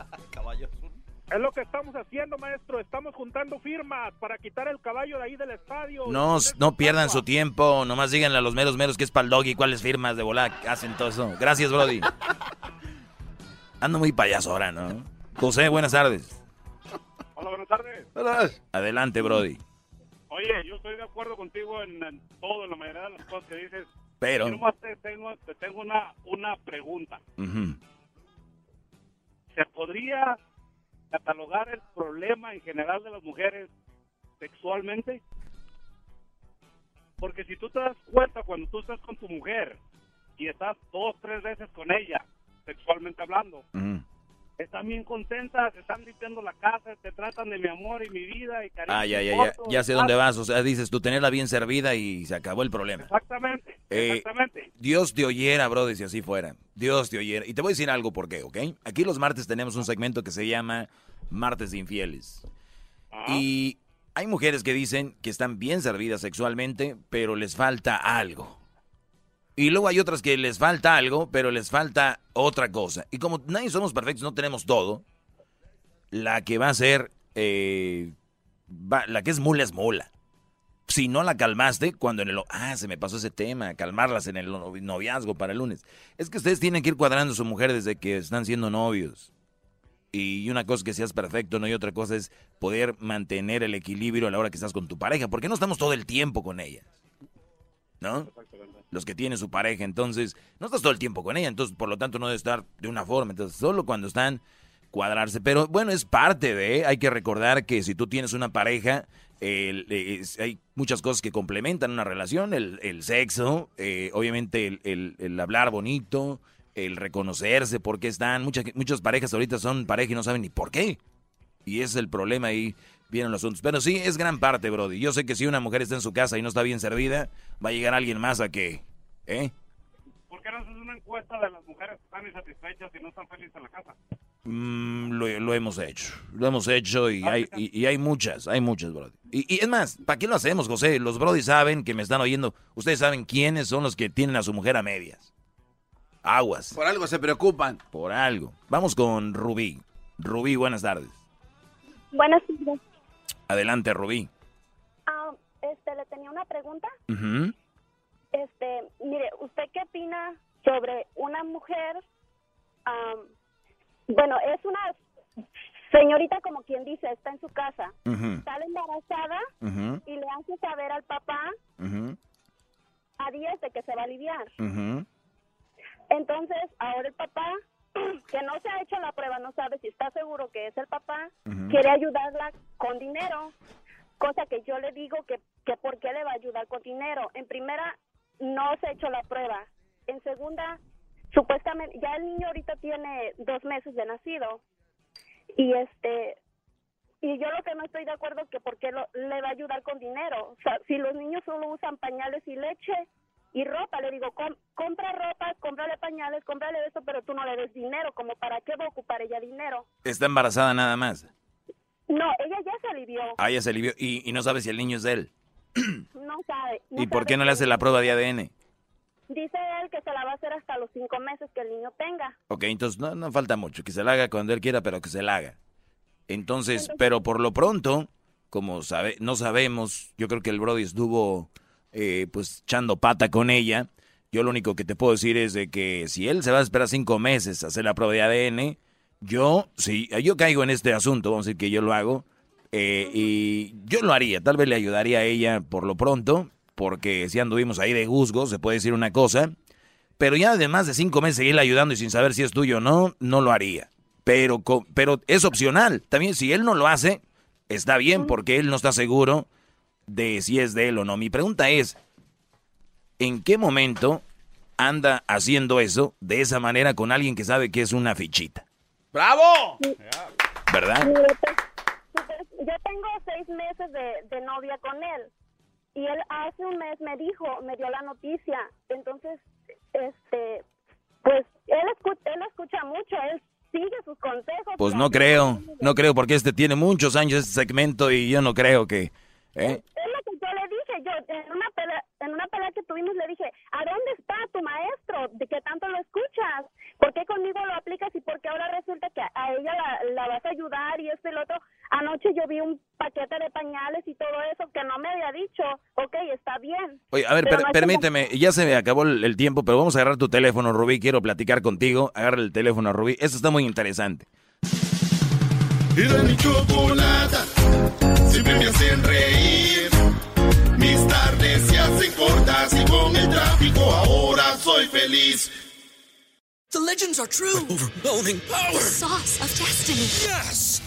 Es lo que estamos haciendo, maestro. Estamos juntando firmas para quitar el caballo de ahí del estadio. No, no pierdan su tiempo, nomás díganle a los meros meros que es para el doggy, cuáles firmas de volar hacen todo eso. Gracias, Brody. Ando muy payaso ahora, ¿no? José, buenas tardes. Hola, buenas tardes. Adelante, Brody. Oye, yo estoy de acuerdo contigo en, en todo, en la mayoría de las cosas que dices. Pero- Yo nomás te tengo, te tengo una, una pregunta. ¿Se podría catalogar el problema en general de las mujeres sexualmente? Porque si tú te das cuenta cuando tú estás con tu mujer y estás dos, tres veces con ella, sexualmente hablando. Están bien contentas, te están limpiando la casa, te tratan de mi amor y mi vida y cariño. Ah, ya, ya, ya, ya sé dónde vas. O sea, dices tú tenerla bien servida y se acabó el problema. Exactamente, Eh, exactamente. Dios te oyera, Brody, si así fuera. Dios te oyera. Y te voy a decir algo por qué, ¿ok? Aquí los martes tenemos un segmento que se llama Martes de Infieles. Y hay mujeres que dicen que están bien servidas sexualmente, pero les falta algo. Y luego hay otras que les falta algo, pero les falta otra cosa. Y como nadie somos perfectos, no tenemos todo, la que va a ser, eh, la que es mula es mula. Si no la calmaste, cuando en el... Ah, se me pasó ese tema, calmarlas en el novi- noviazgo para el lunes. Es que ustedes tienen que ir cuadrando a su mujer desde que están siendo novios. Y una cosa es que seas perfecto, ¿no? Y otra cosa es poder mantener el equilibrio a la hora que estás con tu pareja. Porque no estamos todo el tiempo con ella. ¿No? Los que tienen su pareja. Entonces, no estás todo el tiempo con ella. Entonces, por lo tanto, no debe estar de una forma. Entonces, solo cuando están cuadrarse. Pero bueno, es parte de... Hay que recordar que si tú tienes una pareja, hay muchas cosas que complementan una relación. El, el sexo, eh, obviamente el, el- el hablar bonito, el reconocerse, por qué están. Muchas, muchas parejas ahorita son pareja y no saben ni por qué. Y ese es el problema ahí. Vienen los asuntos. Pero sí, es gran parte, Brody. Yo sé que si una mujer está en su casa y no está bien servida, va a llegar alguien más a que... ¿Eh? ¿Por qué no haces una encuesta de las mujeres que están insatisfechas y no están felices en la casa? Mm, lo, lo hemos hecho. Lo hemos hecho y hay, y, y hay muchas, hay muchas, Brody. Y, y es más, ¿para qué lo hacemos, José? Los Brody saben que me están oyendo. Ustedes saben quiénes son los que tienen a su mujer a medias. Aguas. Por algo se preocupan. Por algo. Vamos con Rubí. Rubí, buenas tardes. Buenas tardes. Adelante, Rubí. Ah, este, le tenía una pregunta. Ujú. Este, mire, ¿usted qué opina sobre una mujer? am, bueno, es una señorita como quien dice, está en su casa, Ujú. sale embarazada Ujú. y le hace saber al papá a días de que se va a aliviar. Entonces, ahora el papá, que no se ha hecho la prueba, no sabe si está seguro que es el papá, quiere ayudarla con dinero, cosa que yo le digo que, que por qué le va a ayudar con dinero. En primera, no se ha hecho la prueba. En segunda, supuestamente, ya el niño ahorita tiene dos meses de nacido. Y este, y yo lo que no estoy de acuerdo es que por qué lo- le va a ayudar con dinero. O sea, si los niños solo usan pañales y leche y ropa, le digo, com- compra ropa, cómprale pañales, cómprale eso, pero tú no le des dinero, como para qué va a ocupar ella dinero. Está embarazada nada más. No, ella ya se alivió, Ah, ya se alivió. Y, y no sabe si el niño es de él. no sabe. no ¿Y por sabe qué no le hace la prueba de ADN? Dice él que se la va a hacer hasta los cinco meses que el niño tenga. Ok, entonces no, no falta mucho. Que se la haga cuando él quiera, pero que se la haga. Entonces, pero por lo pronto, como sabe, no sabemos, yo creo que el Brody estuvo eh, pues echando pata con ella. Yo lo único que te puedo decir es de que si él se va a esperar cinco meses a hacer la prueba de ADN, yo, si yo caigo en este asunto, vamos a decir que yo lo hago, eh, y yo lo haría, tal vez le ayudaría a ella por lo pronto, porque si anduvimos ahí de juzgo, se puede decir una cosa, pero ya además de cinco meses seguirle ayudando y sin saber si es tuyo o no, no lo haría. Pero, pero es opcional. También si él no lo hace, está bien porque él no está seguro de si es de él o no. Mi pregunta es, ¿en qué momento anda haciendo eso de esa manera con alguien que sabe que es una fichita? ¡Bravo! ¿Verdad? Yo tengo seis meses de, de novia con él y él hace un mes me dijo, me dio la noticia. Entonces, este, pues él escucha, él escucha mucho, él sigue sus consejos. Pues no creo, no creo porque este tiene muchos años este segmento y yo no creo que... ¿eh? Es lo que yo le dije, yo en una pelea, en una pelea que tuvimos le dije, ¿a dónde está tu maestro? ¿De qué tanto lo escuchas? ¿Por qué conmigo lo aplicas y por qué ahora resulta que a ella la, la vas a ayudar y esto y lo otro? Anoche yo vi un paquete de pañales y todo eso que no me había dicho, ok, está bien. Oye, a ver, per- no es como- permíteme, ya se me acabó el, el tiempo, pero vamos a agarrar tu teléfono, Rubí, quiero platicar contigo. Agarra el teléfono, Rubí. Esto está muy interesante. Era mi chocolata, siempre me hacen reír. Mis tardes se hacen cortas y con el tráfico ahora soy feliz. The legends are true. overwhelming power! The sauce of destiny. Yes!